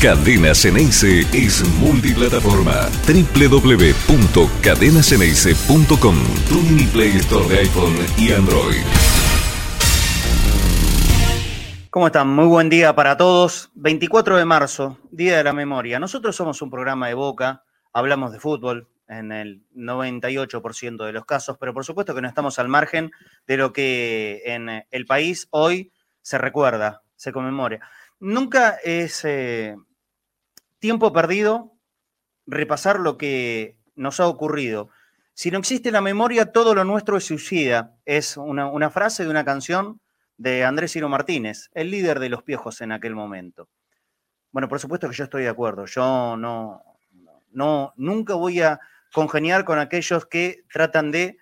Cadena Ceneice es multiplataforma. www.cadenaceneice.com Tu mini Play Store de iPhone y Android. ¿Cómo están? Muy buen día para todos. 24 de marzo, Día de la Memoria. Nosotros somos un programa de Boca, hablamos de fútbol en el 98% de los casos, pero por supuesto que no estamos al margen de lo que en el país hoy se recuerda, se conmemora. Nunca es eh, tiempo perdido repasar lo que nos ha ocurrido. Si no existe la memoria, todo lo nuestro es suicida. Es una, frase de una canción de Andrés Ciro Martínez, el líder de los piojos en aquel momento. Bueno, por supuesto que yo estoy de acuerdo. Yo no, no, nunca voy a congeniar con aquellos que tratan de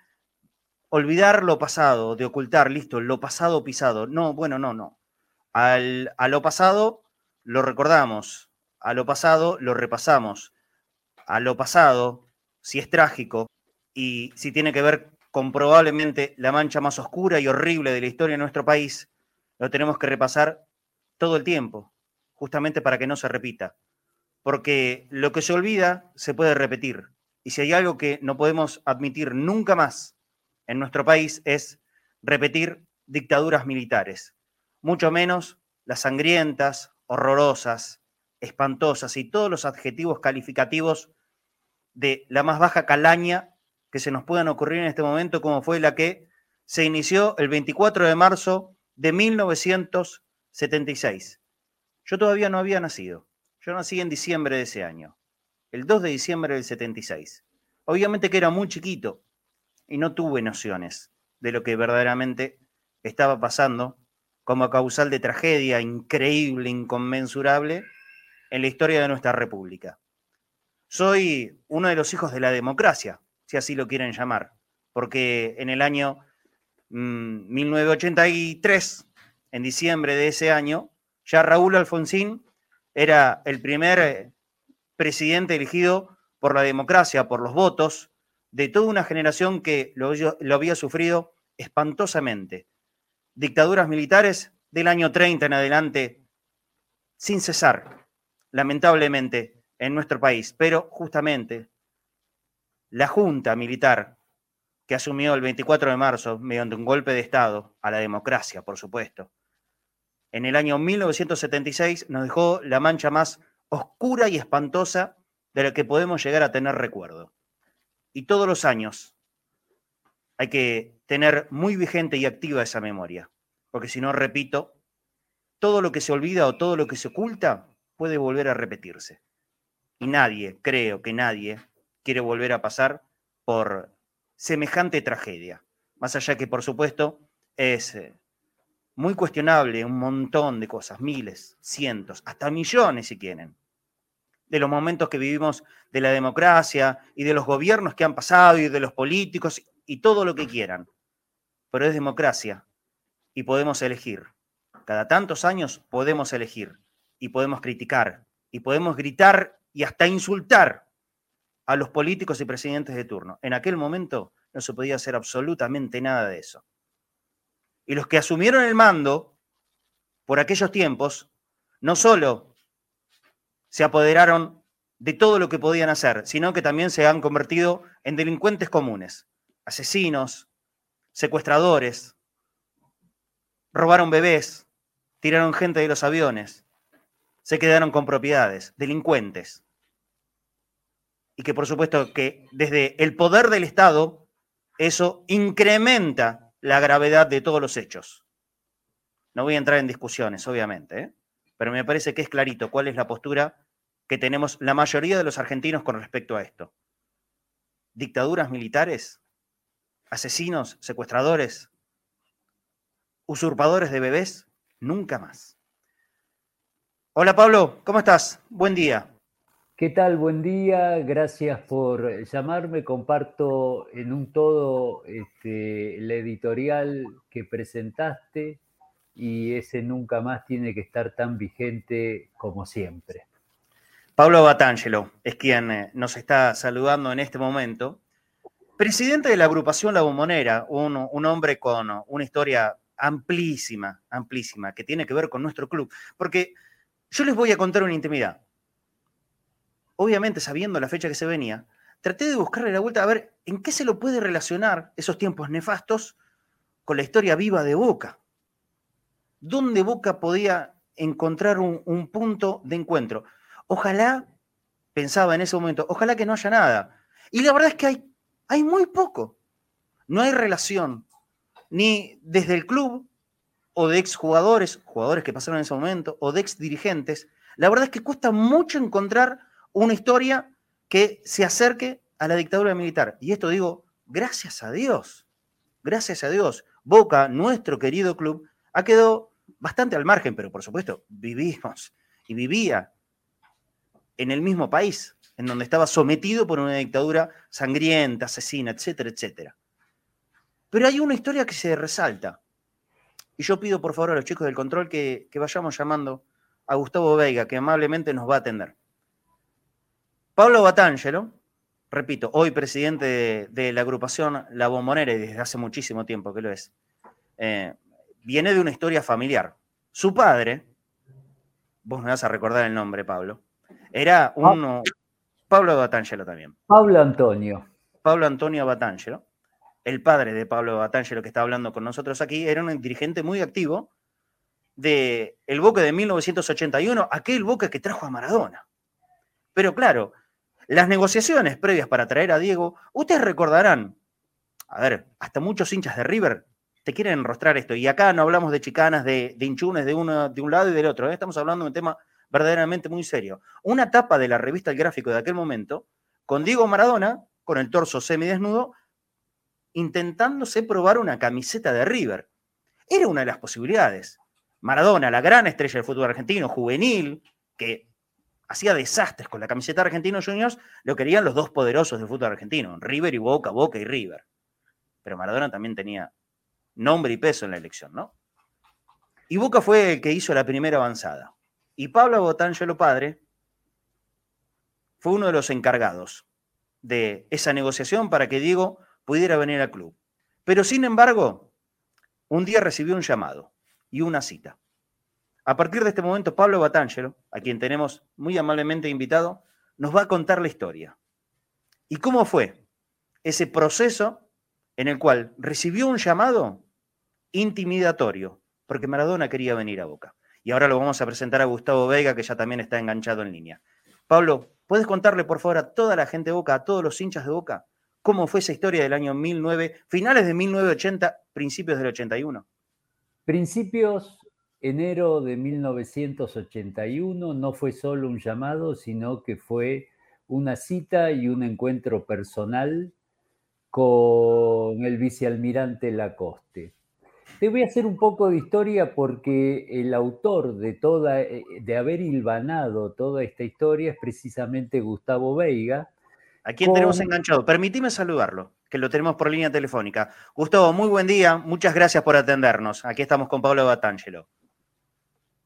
olvidar lo pasado, de ocultar, listo, lo pasado pisado. No, bueno, no, no. Al, a lo pasado lo recordamos, a lo pasado lo repasamos. A lo pasado, si es trágico y si tiene que ver con probablemente la mancha más oscura y horrible de la historia de nuestro país, lo tenemos que repasar todo el tiempo, justamente para que no se repita. Porque lo que se olvida se puede repetir. Y si hay algo que no podemos admitir nunca más en nuestro país es repetir dictaduras militares, mucho menos las sangrientas, horrorosas, espantosas y todos los adjetivos calificativos de la más baja calaña que se nos puedan ocurrir en este momento, como fue la que se inició el 24 de marzo de 1976. Yo todavía no había nacido. Yo nací en diciembre de ese año, el 2 de diciembre del 76. Obviamente que era muy chiquito y no tuve nociones de lo que verdaderamente estaba pasando como causal de tragedia increíble, inconmensurable, en la historia de nuestra república. Soy uno de los hijos de la democracia, si así lo quieren llamar, porque en el año 1983, mm, en diciembre de ese año, ya Raúl Alfonsín era el primer eh, presidente elegido por la democracia, por los votos de toda una generación que lo, lo había sufrido espantosamente. Dictaduras militares del año 30 en adelante, sin cesar, lamentablemente, en nuestro país. Pero justamente la Junta Militar que asumió el 24 de marzo, mediante un golpe de Estado, a la democracia, por supuesto, en el año 1976 nos dejó la mancha más oscura y espantosa de la que podemos llegar a tener recuerdo. Y todos los años hay que tener muy vigente y activa esa memoria, porque si no, repito, todo lo que se olvida o todo lo que se oculta puede volver a repetirse. Y nadie, creo que nadie, quiere volver a pasar por semejante tragedia. Más allá que, por supuesto, es eh, muy cuestionable un montón de cosas, miles, cientos, hasta millones si quieren, de los momentos que vivimos de la democracia y de los gobiernos que han pasado y de los políticos y todo lo que quieran. Pero es democracia y podemos elegir. Cada tantos años podemos elegir y podemos criticar y podemos gritar y hasta insultar a los políticos y presidentes de turno. En aquel momento no se podía hacer absolutamente nada de eso. Y los que asumieron el mando por aquellos tiempos, no solo se apoderaron de todo lo que podían hacer, sino que también se han convertido en delincuentes comunes, asesinos, secuestradores, robaron bebés, tiraron gente de los aviones, se quedaron con propiedades, delincuentes. Y que por supuesto que desde el poder del Estado eso incrementa la gravedad de todos los hechos. No voy a entrar en discusiones, obviamente, ¿eh? pero me parece que es clarito cuál es la postura que tenemos la mayoría de los argentinos con respecto a esto. Dictaduras militares, asesinos, secuestradores, usurpadores de bebés, nunca más. Hola Pablo, ¿cómo estás? Buen día. ¿Qué tal? Buen día, gracias por llamarme. Comparto en un todo este, la editorial que presentaste y ese nunca más tiene que estar tan vigente como siempre. Pablo Batangelo es quien eh, nos está saludando en este momento. Presidente de la agrupación La Bombonera, un, un hombre con una historia amplísima, amplísima, que tiene que ver con nuestro club. Porque yo les voy a contar una intimidad. obviamente sabiendo la fecha que se venía, traté de buscarle la vuelta a ver en qué se lo puede relacionar esos tiempos nefastos con la historia viva de Boca. ¿Dónde Boca podía encontrar un, un punto de encuentro? Ojalá, pensaba en ese momento, ojalá que no haya nada. Y la verdad es que hay, hay muy poco. No hay relación, ni desde el club o de exjugadores, jugadores que pasaron en ese momento, o de ex dirigentes. La verdad es que cuesta mucho encontrar una historia que se acerque a la dictadura militar. Y esto digo, gracias a Dios, gracias a Dios. Boca, nuestro querido club, ha quedado bastante al margen, pero por supuesto, vivimos y vivía en el mismo país, en donde estaba sometido por una dictadura sangrienta, asesina, etcétera, etcétera. Pero hay una historia que se resalta. Y yo pido por favor a los chicos del control que, que vayamos llamando a Gustavo Veiga, que amablemente nos va a atender. Pablo Batangelo, repito, hoy presidente de, la agrupación La Bombonera, y desde hace muchísimo tiempo que lo es, eh, viene de una historia familiar. Su padre, vos me vas a recordar el nombre, Pablo, era uno. Pablo Batangelo también. Pablo Antonio. Pablo Antonio Batangelo, el padre de Pablo Batangelo que está hablando con nosotros aquí, era un dirigente muy activo del el de 1981, aquel Boca que trajo a Maradona. Pero claro, las negociaciones previas para traer a Diego, ustedes recordarán, a ver, hasta muchos hinchas de River te quieren enrostrar esto. Y acá no hablamos de chicanas, de, de, uno, de un lado y del otro. ¿eh? Estamos hablando de un tema verdaderamente muy serio. Una tapa de la revista El Gráfico de aquel momento, con Diego Maradona, con el torso semidesnudo, intentándose probar una camiseta de River. Era una de las posibilidades. Maradona, la gran estrella del fútbol argentino, juvenil, que hacía desastres con la camiseta argentino Juniors, lo querían los dos poderosos del fútbol argentino, River y Boca, Boca y River. Pero Maradona también tenía nombre y peso en la elección, ¿no? Y Boca fue el que hizo la primera avanzada. Y Pablo Botangelo padre fue uno de los encargados de esa negociación para que Diego pudiera venir al club. Pero sin embargo, un día recibió un llamado y una cita. A partir de este momento, Pablo Batangelo, a quien tenemos muy amablemente invitado, nos va a contar la historia. ¿Y cómo fue ese proceso en el cual recibió un llamado intimidatorio? Porque Maradona quería venir a Boca. Y ahora lo vamos a presentar a Gustavo Vega, que ya también está enganchado en línea. Pablo, ¿puedes contarle por favor a toda la gente de Boca, a todos los hinchas de Boca, cómo fue esa historia del año 19, finales de 1980, principios del 81? Principios enero de 1981 no fue solo un llamado, sino que fue una cita y un encuentro personal con el vicealmirante Lacoste. Te voy a hacer un poco de historia porque el autor de toda, eh, de haber hilvanado toda esta historia es precisamente Gustavo Veiga. ¿A quién tenemos enganchado? Permíteme saludarlo, que lo tenemos por línea telefónica. Gustavo, muy buen día, muchas gracias por atendernos. Aquí estamos con Pablo Batangelo.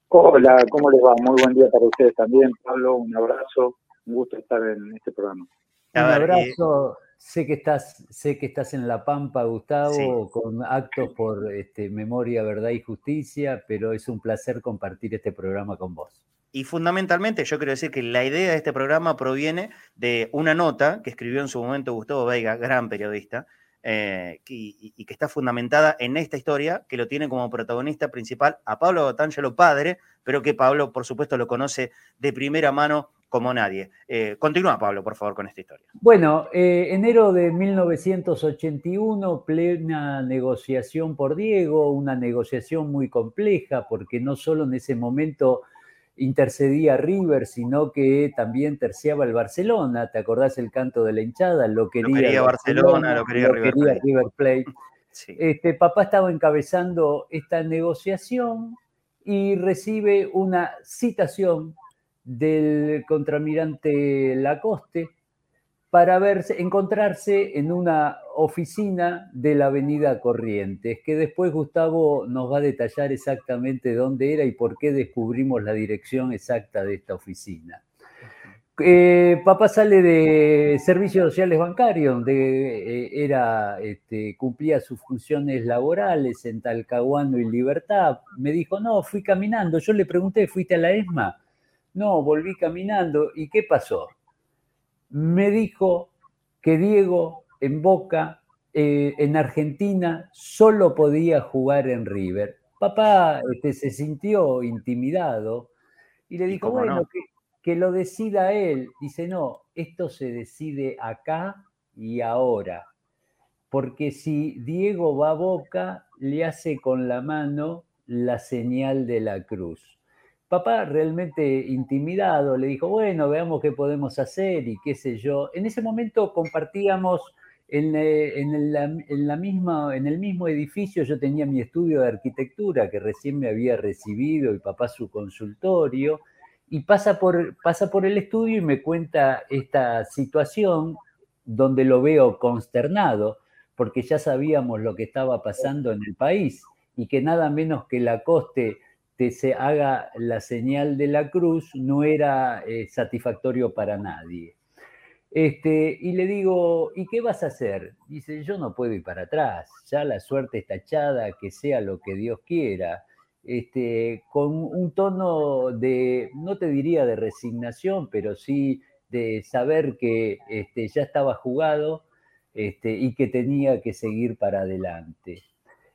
Hola, ¿cómo les va? Muy buen día para ustedes también, Pablo. Un abrazo, un gusto estar en este programa. Un abrazo. Sé que estás, sé que estás en La Pampa, Gustavo, con actos por este, memoria, verdad y justicia, pero es un placer compartir este programa con vos. Y fundamentalmente, yo quiero decir que la idea de este programa proviene de una nota que escribió en su momento Gustavo Veiga, gran periodista, eh, y, que está fundamentada en esta historia, que lo tiene como protagonista principal a Pablo Botangelo padre, pero que Pablo, por supuesto, lo conoce de primera mano como nadie. Eh, continúa, Pablo, por favor, con esta historia. Bueno, eh, enero de 1981, plena negociación por Diego, una negociación muy compleja, porque no solo en ese momento intercedía River, sino que también terciaba el Barcelona. ¿Te acordás el canto de la hinchada? Lo quería, Barcelona, lo quería, River, Plate. Este, papá estaba encabezando esta negociación y recibe una citación del contramirante Lacoste para verse, encontrarse en una oficina de la Avenida Corrientes, que después Gustavo nos va a detallar exactamente dónde era y por qué descubrimos la dirección exacta de esta oficina. Eh, papá sale de Servicios Sociales Bancarios, donde eh, era, este, cumplía sus funciones laborales en Talcahuano y Libertad. Me dijo, no, fui caminando. Yo le pregunté, ¿fuiste a la ESMA? No, volví caminando. ¿Y qué pasó? me dijo que Diego en Boca, eh, en Argentina, solo podía jugar en River. Papá este, se sintió intimidado y le dijo, bueno, que, que lo decida él. Dice, no, esto se decide acá y ahora. Porque si Diego va a Boca, le hace con la mano la señal de la cruz. Papá realmente intimidado le dijo, bueno, veamos qué podemos hacer y qué sé yo. En ese momento compartíamos en, eh, la, misma, en el mismo edificio, yo tenía mi estudio de arquitectura que recién me había recibido y papá su consultorio, y pasa por, pasa por el estudio y me cuenta esta situación donde lo veo consternado, porque ya sabíamos lo que estaba pasando en el país y que nada menos que la coste se haga la señal de la cruz no era eh, satisfactorio para nadie. Este, y le digo, ¿y qué vas a hacer? Dice, yo no puedo ir para atrás, ya la suerte está echada, que sea lo que Dios quiera. Este, con un tono de, no te diría de resignación, pero sí de saber que este, ya estaba jugado este, y que tenía que seguir para adelante.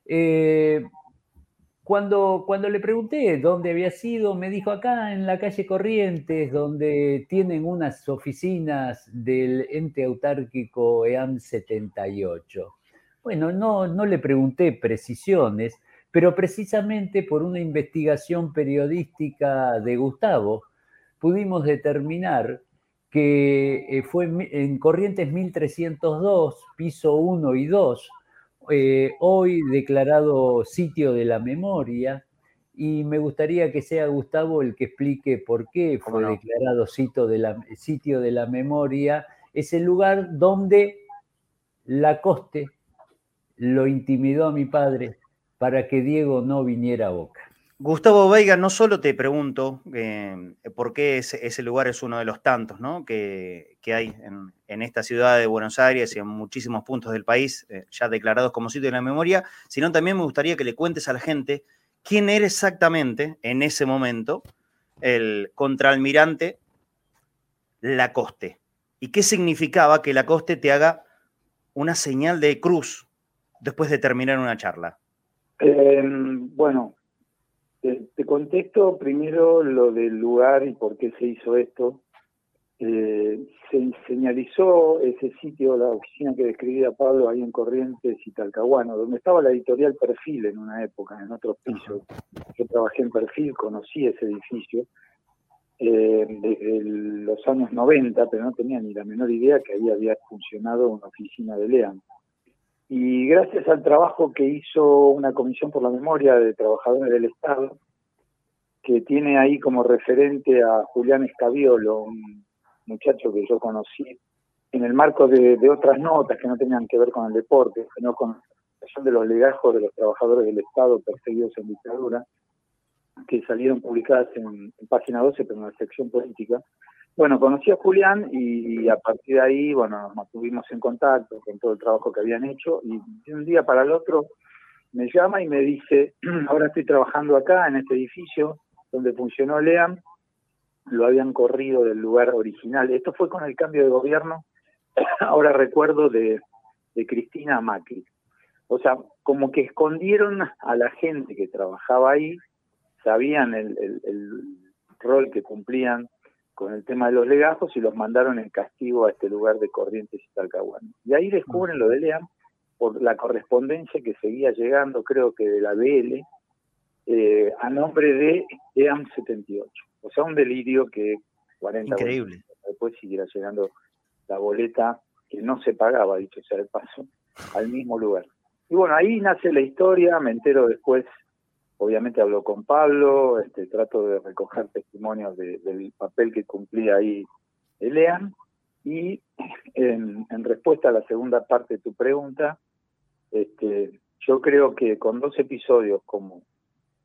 Eh, cuando, cuando le pregunté dónde había sido, me dijo acá en la calle Corrientes, donde tienen unas oficinas del ente autárquico EAM 78. Bueno, no, no le pregunté precisiones, pero precisamente por una investigación periodística de Gustavo, pudimos determinar que eh, fue en Corrientes 1302, piso 1 y 2, eh, hoy declarado sitio de la memoria y me gustaría que sea Gustavo el que explique por qué fue declarado sitio de, la, sitio de la memoria, es el lugar donde Lacoste lo intimidó a mi padre para que Diego no viniera a Boca. Gustavo Veiga, no solo te pregunto eh, por qué ese, lugar es uno de los tantos que, hay en, esta ciudad de Buenos Aires y en muchísimos puntos del país, eh, ya declarados como sitio de la memoria, sino también me gustaría que le cuentes a la gente quién era exactamente en ese momento el contraalmirante Lacoste y qué significaba que Lacoste te haga una señal de cruz después de terminar una charla. Eh, bueno, te, contesto primero lo del lugar y por qué se hizo esto. Eh, se señalizó ese sitio, la oficina que describía Pablo ahí en Corrientes y Talcahuano, donde estaba la editorial Perfil en una época, en otros pisos. Yo trabajé en Perfil, conocí ese edificio eh, desde los años 90, pero no tenía ni la menor idea que ahí había funcionado una oficina de LEAN. Y gracias al trabajo que hizo una comisión por la memoria de trabajadores del Estado, que tiene ahí como referente a Julián Escabiolo, un muchacho que yo conocí en el marco de, otras notas que no tenían que ver con el deporte, sino con la de los legajos de los trabajadores del Estado perseguidos en dictadura, que salieron publicadas en, en página 12, pero en la sección política, bueno, conocí a Julián y a partir de ahí, bueno, nos mantuvimos en contacto con todo el trabajo que habían hecho y de un día para el otro me llama y me dice, ahora estoy trabajando acá en este edificio donde funcionó LEAM, lo habían corrido del lugar original. Esto fue con el cambio de gobierno, ahora recuerdo, de, Cristina Macri. O sea, como que escondieron a la gente que trabajaba ahí, sabían el, el rol que cumplían con el tema de los legajos y los mandaron en castigo a este lugar de Corrientes y Talcahuano. Y ahí descubren lo de LEAM por la correspondencia que seguía llegando, creo que de la BL, eh, a nombre de EAM 78. O sea, un delirio que 40 Increíble. después siguiera llegando la boleta que no se pagaba, dicho sea el paso, al mismo lugar. Y bueno, ahí nace la historia, me entero después obviamente hablo con Pablo, este, trato de recoger testimonios del papel que cumplía ahí Elean, y en, respuesta a la segunda parte de tu pregunta, este, yo creo que con dos episodios como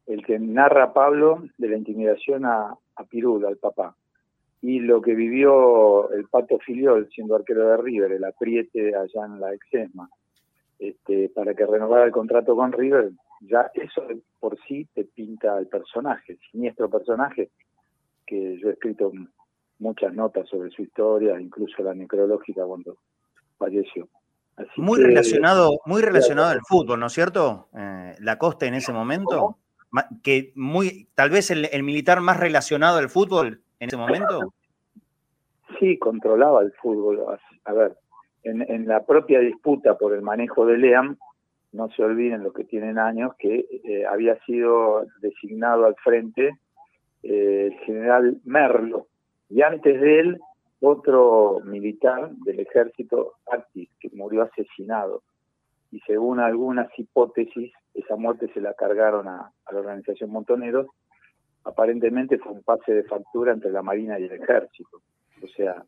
el que narra Pablo de la intimidación a, a al papá, y lo que vivió el Pato Filiol siendo arquero de River, el apriete allá en la Exesma, este, para que renovara el contrato con River, ya eso por sí te pinta el personaje, el siniestro personaje, que yo he escrito muchas notas sobre su historia, incluso la necrológica cuando falleció. muy relacionado, muy relacionado al fútbol, ¿no es cierto? Eh, la Costa en ese momento, que muy, tal vez el, militar más relacionado al fútbol en ese momento. Sí, controlaba el fútbol. A ver, en, la propia disputa por el manejo de Leam, no se olviden los que tienen años que eh, había sido designado al frente eh, el general Merlo, y antes de él otro militar del ejército, Artis, que murió asesinado. Y según algunas hipótesis, esa muerte se la cargaron a, la organización Montoneros. Aparentemente fue un pase de factura entre la Marina y el ejército. O sea,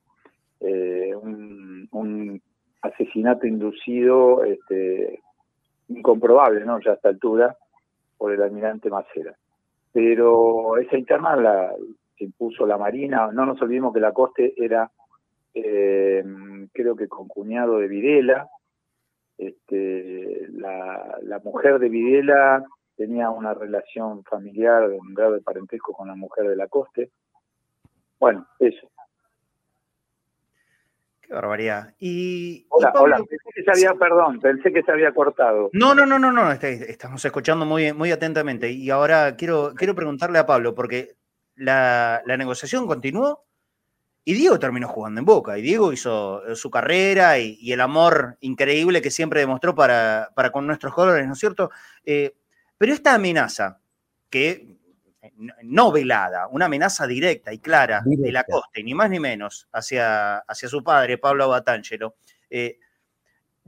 eh, un, asesinato inducido este, incomprobable, ¿no? Ya a esta altura, por el almirante Macera. Pero esa interna la, se impuso la Marina. No nos olvidemos que la Coste era, eh, creo que con cuñado de Videla. Este, la, la, mujer de Videla tenía una relación familiar, un grado de parentesco con la mujer de la Coste. Bueno, eso. Qué barbaridad. Y, hola, hola, pensé que se había, perdón, pensé que se había cortado. No, no, no, no, no, este, estamos escuchando muy, muy atentamente. Y ahora quiero, quiero preguntarle a Pablo, porque la, negociación continuó y Diego terminó jugando en Boca. Y Diego hizo eh, su carrera y, el amor increíble que siempre demostró para, con nuestros colores, ¿no es cierto? Eh, pero esta amenaza, que no velada, una amenaza directa y clara de la costa, ni más ni menos, hacia, hacia su padre, Pablo Batangelo,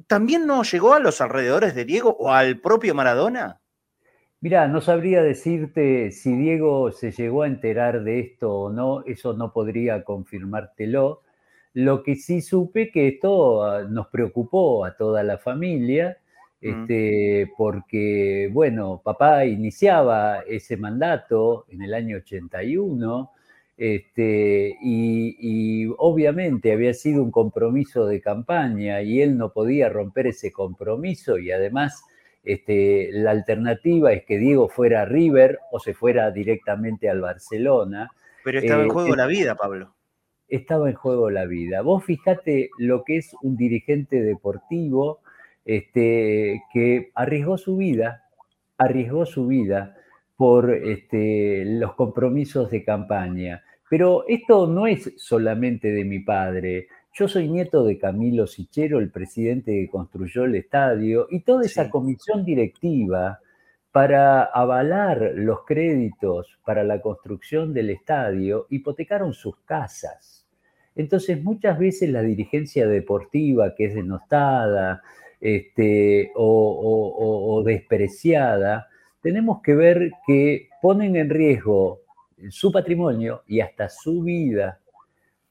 ¿también no llegó a los alrededores de Diego o al propio Maradona? Mira, no sabría decirte si Diego se llegó a enterar de esto o no, eso no podría confirmártelo. Lo que sí supe que esto ah, nos preocupó a toda la familia, este, porque, bueno, papá iniciaba ese mandato en el año 81, este, y, y, obviamente había sido un compromiso de campaña y él no podía romper ese compromiso y además este, la alternativa es que Diego fuera a River o se fuera directamente al Barcelona. Pero estaba en eh, juego la vida, Pablo. Estaba en juego la vida. Vos fijate lo que es un dirigente deportivo este, que arriesgó su vida, arriesgó su vida por este, los compromisos de campaña. Pero esto no es solamente de mi padre. Yo soy nieto de Camilo Sichero, el presidente que construyó el estadio, y toda esa comisión directiva para avalar los créditos para la construcción del estadio hipotecaron sus casas. Entonces, muchas veces la dirigencia deportiva, que es denostada este, o despreciada, tenemos que ver que ponen en riesgo su patrimonio y hasta su vida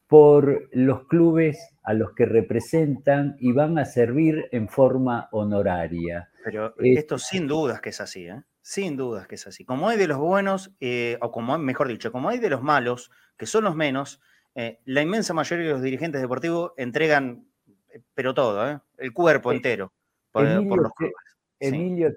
por los clubes a los que representan y van a servir en forma honoraria. Pero esto sin dudas que es así, ¿eh? sin dudas que es así. Como hay de los buenos, eh, o como mejor dicho, como hay de los malos, que son los menos, eh, la inmensa mayoría de los dirigentes deportivos entregan, pero todo, el cuerpo entero por, Emilio, los clubes. Emilio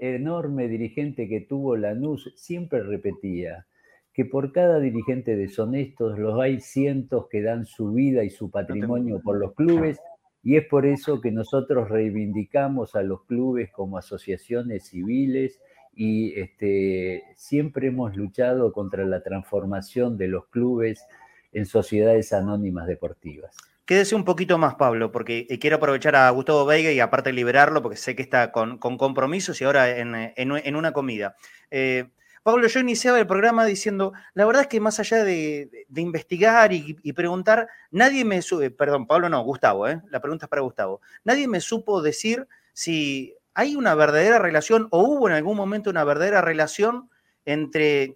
enorme dirigente que tuvo Lanús, siempre repetía, que por cada dirigente deshonestos los hay cientos que dan su vida y su patrimonio por los clubes y es por eso que nosotros reivindicamos a los clubes como asociaciones civiles y este, siempre hemos luchado contra la transformación de los clubes en sociedades anónimas deportivas. Quédese un poquito más, Pablo, porque eh, quiero aprovechar a Gustavo Veiga y aparte liberarlo, porque sé que está con, compromisos y ahora en, una comida. Eh, Pablo, yo iniciaba el programa diciendo, la verdad es que más allá de, investigar y, preguntar, nadie me sube, perdón, Pablo no, Gustavo, ¿eh? la pregunta es para Gustavo, nadie me supo decir si hay una verdadera relación o hubo en algún momento una verdadera relación entre,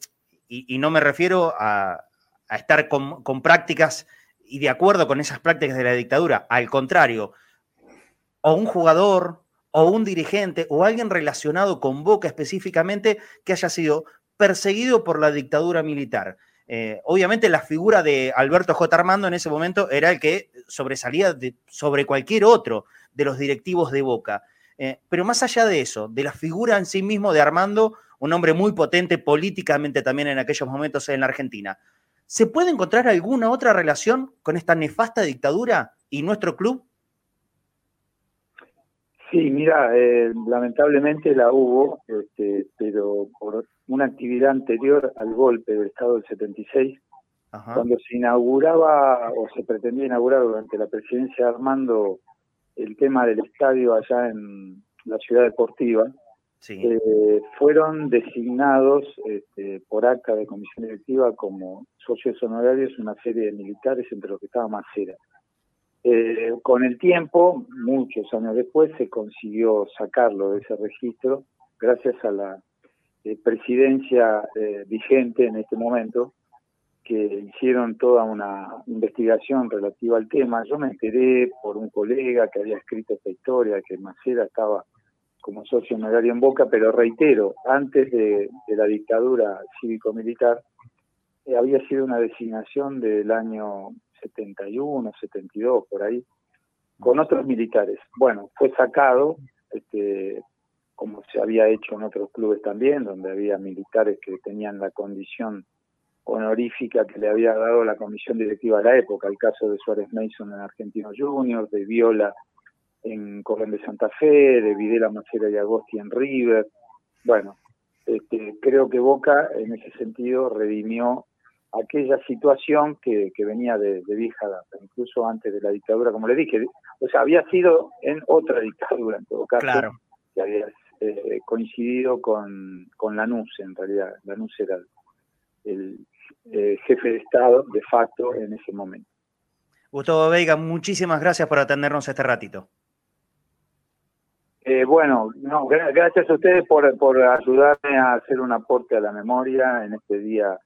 y, no me refiero a, estar con prácticas y de acuerdo con esas prácticas de la dictadura, al contrario, o un jugador o un dirigente o alguien relacionado con Boca específicamente que haya sido perseguido por la dictadura militar. Eh, obviamente la figura de Alberto J. Armando en ese momento era el que sobresalía sobre cualquier otro de los directivos de Boca. Eh, pero más allá de eso, de la figura en sí mismo de Armando, un hombre muy potente políticamente también en aquellos momentos en la Argentina, ¿Se puede encontrar alguna otra relación con esta nefasta dictadura y nuestro club? Sí, mira, eh, lamentablemente la hubo, este, pero por una actividad anterior al golpe del Estado del 76, cuando se inauguraba o se pretendía inaugurar durante la presidencia de Armando el tema del estadio allá en la ciudad deportiva, eh, fueron designados este, por acta de comisión directiva como socios honorarios una serie de militares entre los que estaba Macera. Eh, con el tiempo, muchos años después, se consiguió sacarlo de ese registro gracias a la eh, presidencia vigente en este momento, que hicieron toda una investigación relativa al tema. Yo me enteré por un colega que había escrito esta historia, que Macera estaba como socio honorario en Boca, pero reitero, antes de, la dictadura cívico-militar, había sido una designación del año 71, 72, por ahí, con otros militares. Bueno, fue sacado, este, como se había hecho en otros clubes también, donde había militares que tenían la condición honorífica que le había dado la comisión directiva a la época, el caso de Suárez Mason en Argentino Juniors, de Viola en Corren de Santa Fe, de Videla Macera y Agosti en River. Bueno, este, creo que Boca en ese sentido redimió aquella situación que, venía de, vieja data, incluso antes de la dictadura, como le dije. O sea, había sido en otra dictadura, en todo caso, que había eh, coincidido con, con Lanús, en realidad. Lanús era el, eh, jefe de Estado de facto en ese momento. Gustavo Veiga, muchísimas gracias por atendernos este ratito. Eh, bueno, no, gracias a ustedes por, por ayudarme a hacer un aporte a la memoria en este día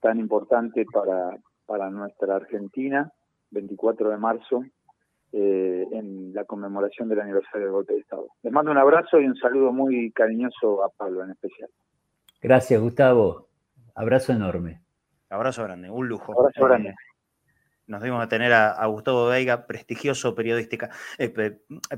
tan importante para, para nuestra Argentina, 24 de marzo, eh, en la conmemoración del aniversario del golpe de Estado. Les mando un abrazo y un saludo muy cariñoso a Pablo en especial. Gracias, Gustavo. Abrazo enorme. Abrazo grande, un lujo. Abrazo grande. Eh, nos dimos a tener a, Gustavo Veiga, prestigioso periodística, eh,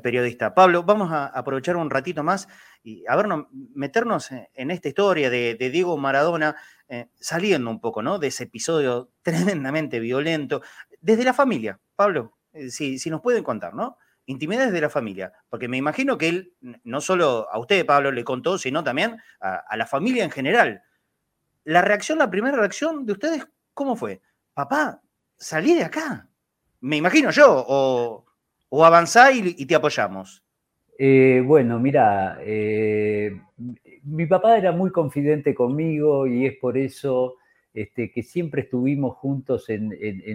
periodista. Pablo, vamos a aprovechar un ratito más y a ver, meternos en esta historia de, Diego Maradona, eh, saliendo un poco ¿no? de ese episodio tremendamente violento, desde la familia. Pablo, eh, si, nos pueden contar, ¿no? Intimidades de la familia, porque me imagino que él, no solo a usted, Pablo, le contó, sino también a, a la familia en general. La reacción, la primera reacción de ustedes, ¿cómo fue? Papá, salí de acá. Me imagino yo, o, o avanzá y, te apoyamos. Eh, bueno, mira, eh, mi papá era muy confidente conmigo y es por eso este, que siempre estuvimos juntos en,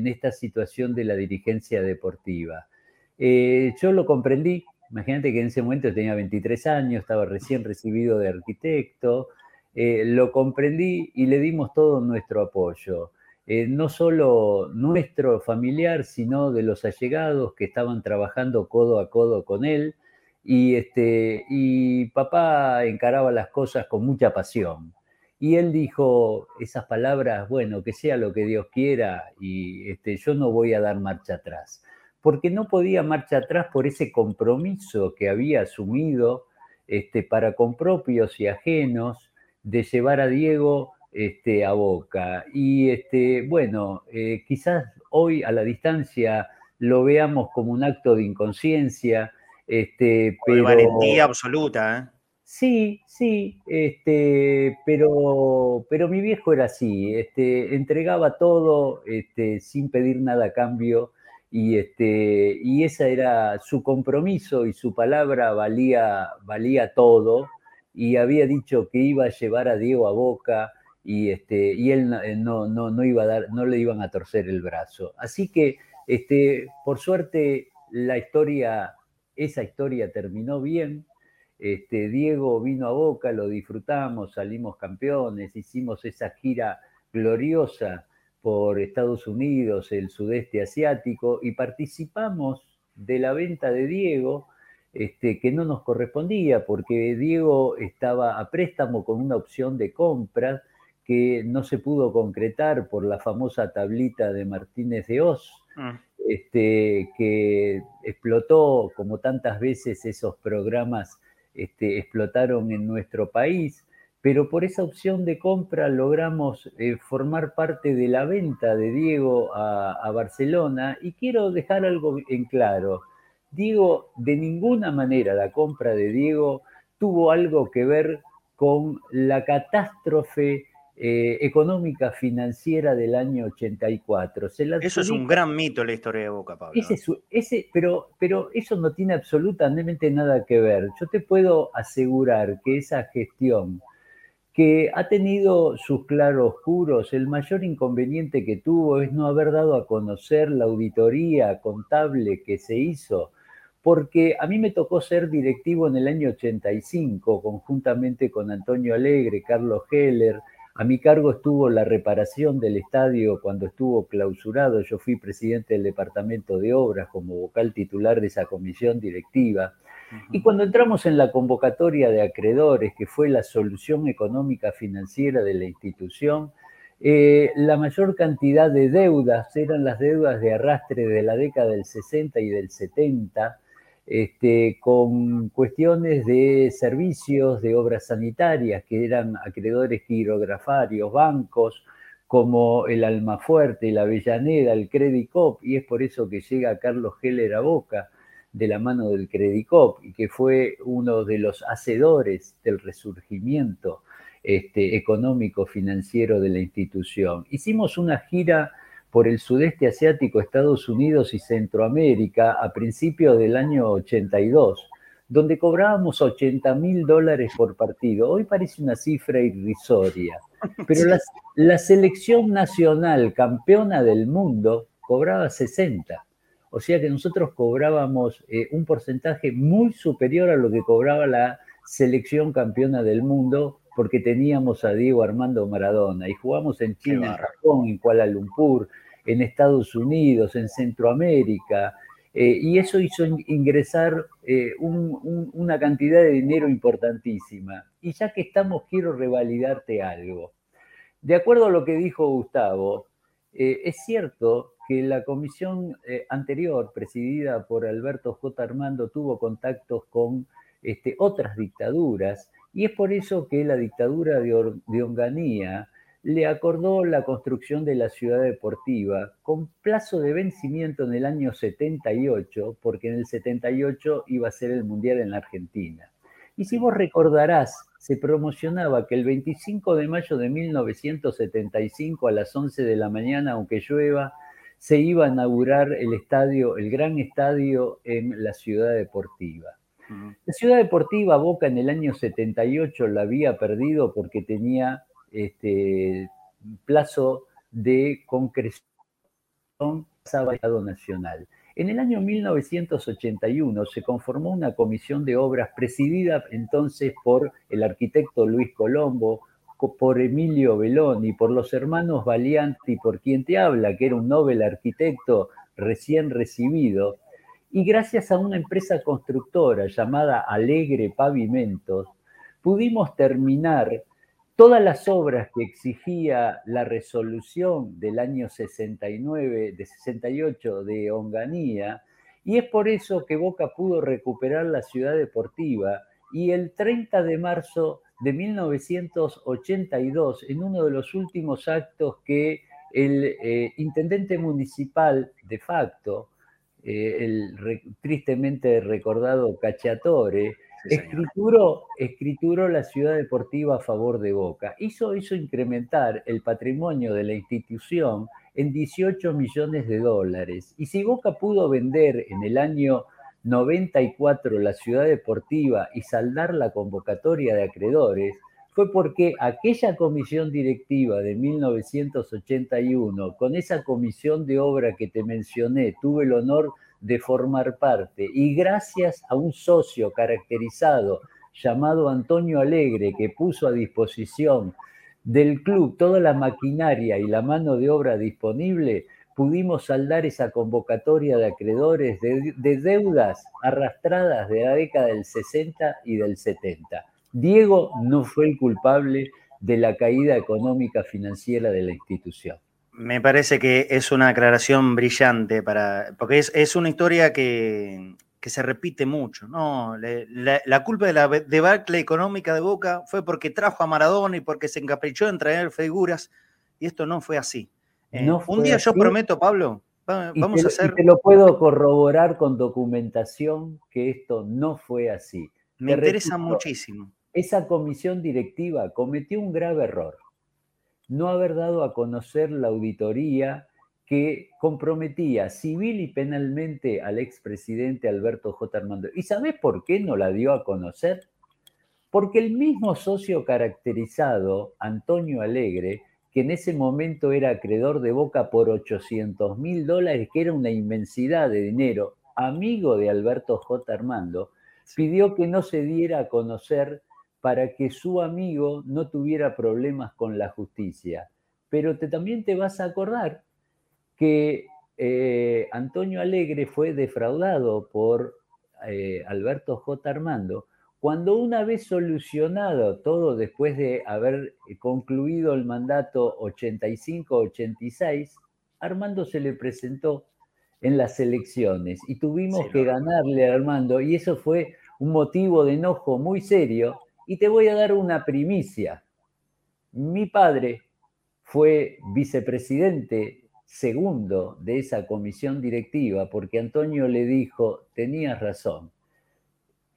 esta situación de la dirigencia deportiva. Eh, yo lo comprendí, imagínate que en ese momento tenía 23 años, estaba recién recibido de arquitecto, lo comprendí y le dimos todo nuestro apoyo. Eh, no solo nuestro familiar, sino de los allegados que estaban trabajando codo a codo con él. Y, este, y papá encaraba las cosas con mucha pasión. Y él dijo esas palabras, bueno, que sea lo que Dios quiera, y este, yo no voy a dar marcha atrás. Porque no podía marcha atrás por ese compromiso que había asumido este, para con propios y ajenos de llevar a Diego este, a Boca. Y este, bueno, eh, quizás hoy a la distancia lo veamos como un acto de inconsciencia, este, pero... valentía absoluta, ¿eh? Sí, sí, este, pero, pero mi viejo era así, este, entregaba todo este, sin pedir nada a cambio y, este, y ese era su compromiso y su palabra valía, valía todo y había dicho que iba a llevar a Diego a Boca, y, este, y él no, no, no, iba a dar, no le iban a torcer el brazo. Así que, este, por suerte, la historia, esa historia terminó bien. Este, Diego vino a Boca, lo disfrutamos, salimos campeones, hicimos esa gira gloriosa por Estados Unidos, el sudeste asiático, y participamos de la venta de Diego, este, que no nos correspondía, porque Diego estaba a préstamo con una opción de compra que no se pudo concretar por la famosa tablita de Martínez de Oz, mm. este, que explotó como tantas veces esos programas este, explotaron en nuestro país. pero por esa opción de compra logramos eh, formar parte de la venta de Diego a, Barcelona y quiero dejar algo en claro. Diego, de ninguna manera la compra de Diego tuvo algo que ver con la catástrofe eh, económica financiera del año 84. eso es un gran mito en la historia de Boca, Pablo. Ese, pero, pero eso no tiene absolutamente nada que ver. Yo te puedo asegurar que esa gestión que ha tenido sus claroscuros, el mayor inconveniente que tuvo es no haber dado a conocer la auditoría contable que se hizo, porque a mí me tocó ser directivo en el año 85, conjuntamente con Antonio Alegre, Carlos Heller, a mi cargo estuvo la reparación del estadio cuando estuvo clausurado. Yo fui presidente del Departamento de Obras como vocal titular de esa comisión directiva. Y cuando entramos en la convocatoria de acreedores, que fue la solución económica financiera de la institución, eh, la mayor cantidad de deudas eran las deudas de arrastre de la década del 60 y del 70, este, con cuestiones de servicios, de obras sanitarias, que eran acreedores girografarios, bancos, como el Almafuerte, la Avellaneda, el Credicop, y es por eso que llega Carlos Heller a Boca de la mano del Credicop y que fue uno de los hacedores del resurgimiento este, económico financiero de la institución. Hicimos una gira por el sudeste asiático, Estados Unidos y Centroamérica a principios del año 82, donde cobrábamos 80 mil dólares por partido. Hoy parece una cifra irrisoria, pero la, la selección nacional campeona del mundo cobraba 60. O sea que nosotros cobrábamos eh, un porcentaje muy superior a lo que cobraba la selección campeona del mundo porque teníamos a Diego Armando Maradona y jugamos en China, en Japón, en Kuala Lumpur, en Estados Unidos, en Centroamérica, eh, y eso hizo ingresar eh, una cantidad de dinero importantísima. Y ya que estamos, quiero revalidarte algo. De acuerdo a lo que dijo Gustavo, es cierto que la comisión eh, anterior, presidida por Alberto J. Armando, tuvo contactos con este, otras dictaduras, y es por eso que la dictadura de, de Onganía le acordó la construcción de la ciudad deportiva con plazo de vencimiento en el año 78, porque en el 78 iba a ser el Mundial en la Argentina. Y si vos recordarás, se promocionaba que el 25 de mayo de 1975 a las 11 de la mañana, aunque llueva, se iba a inaugurar el estadio, el gran estadio en la ciudad deportiva. La ciudad deportiva Boca en el año 78 la había perdido porque tenía este plazo de concreción nacional. En el año 1981 se conformó una comisión de obras presidida entonces por el arquitecto Luis Colombo, por Emilio Belloni, por los hermanos Valianti, por quien te habla, que era un Nobel arquitecto recién recibido, y gracias a una empresa constructora llamada Alegre Pavimentos, pudimos terminar todas las obras que exigía la resolución del año 69, de 68 de Onganía, y es por eso que Boca pudo recuperar la ciudad deportiva y el 30 de marzo de 1982, en uno de los últimos actos que el eh, intendente municipal de facto, eh, el tristemente recordado Cacciatore, escrituró, la ciudad deportiva a favor de Boca. Hizo, hizo incrementar el patrimonio de la institución en 18 millones de dólares. Y si Boca pudo vender en el año 94 la ciudad deportiva y saldar la convocatoria de acreedores fue porque aquella comisión directiva de 1981, con esa comisión de obra que te mencioné, tuve el honor de formar parte y gracias a un socio caracterizado llamado Antonio Alegre que puso a disposición del club toda la maquinaria y la mano de obra disponible, pudimos saldar esa convocatoria de acreedores de, deudas arrastradas de la década del 60 y del 70. Diego no fue el culpable de la caída económica financiera de la institución. Me parece que es una aclaración brillante para. porque es, una historia que, que se repite mucho. No, la, culpa de la debacle económica de Boca fue porque trajo a Maradona y porque se encaprichó en traer figuras, y esto no fue así. Eh, un día yo prometo, Pablo, vamos a hacer... te lo puedo corroborar con documentación que esto no fue así. Me interesa muchísimo. Esa comisión directiva cometió un grave error. No haber dado a conocer la auditoría que comprometía civil y penalmente al expresidente Alberto J. Armando. ¿Y sabés por qué no la dio a conocer? Porque el mismo socio caracterizado, Antonio Alegre, que en ese momento era acreedor de Boca por 800 mil dólares, que era una inmensidad de dinero, amigo de Alberto J. Armando, pidió que no se diera a conocer para que su amigo no tuviera problemas con la justicia. Pero te, también te vas a acordar que eh, Antonio Alegre fue defraudado por eh, Alberto J. Armando cuando una vez solucionado todo después de haber concluido el mandato 85-86, Armando se le presentó en las elecciones y tuvimos que ganarle a Armando y eso fue un motivo de enojo muy serio y te voy a dar una primicia. Mi padre fue vicepresidente segundo de esa comisión directiva porque Antonio le dijo, tenías razón,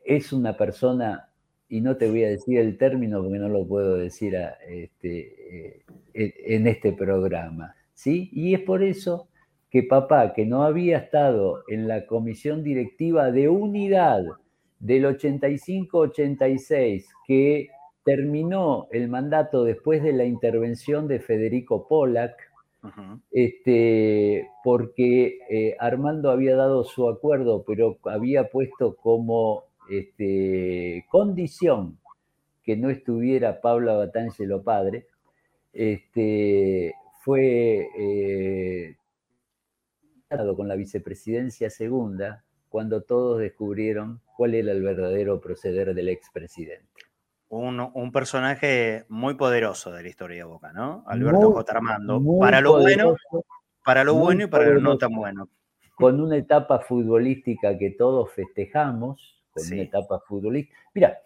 es una persona, y no te voy a decir el término porque no lo puedo decir este, eh, en este programa, ¿sí? Y es por eso que papá, que no había estado en la comisión directiva de unidad del 85-86, que terminó el mandato después de la intervención de Federico Pollack, este, porque eh, Armando había dado su acuerdo, pero había puesto como este, condición que no estuviera Pablo Batangelo padre, este, fue eh, con la vicepresidencia segunda cuando todos descubrieron cuál era el verdadero proceder del expresidente un, personaje muy poderoso de la historia de Boca, ¿no? Alberto J. Armando. Para lo bueno, para lo bueno y para lo no tan bueno. Con una etapa futbolística que todos festejamos, con una etapa futbolística. Mira,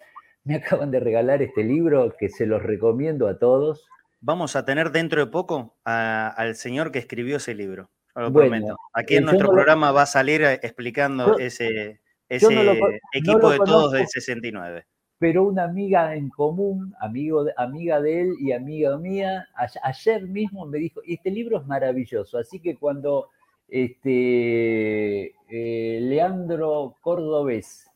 me acaban de regalar este libro que se los recomiendo a todos. Vamos a tener dentro de poco al señor que escribió ese libro. Lo prometo. Aquí en nuestro programa va a salir eh, explicando ese, equipo de todos del 69 pero una amiga en común, amigo, amiga de él y amiga mía, ayer mismo me dijo, este libro es maravilloso, así que cuando este, eh, Leandro Cordobés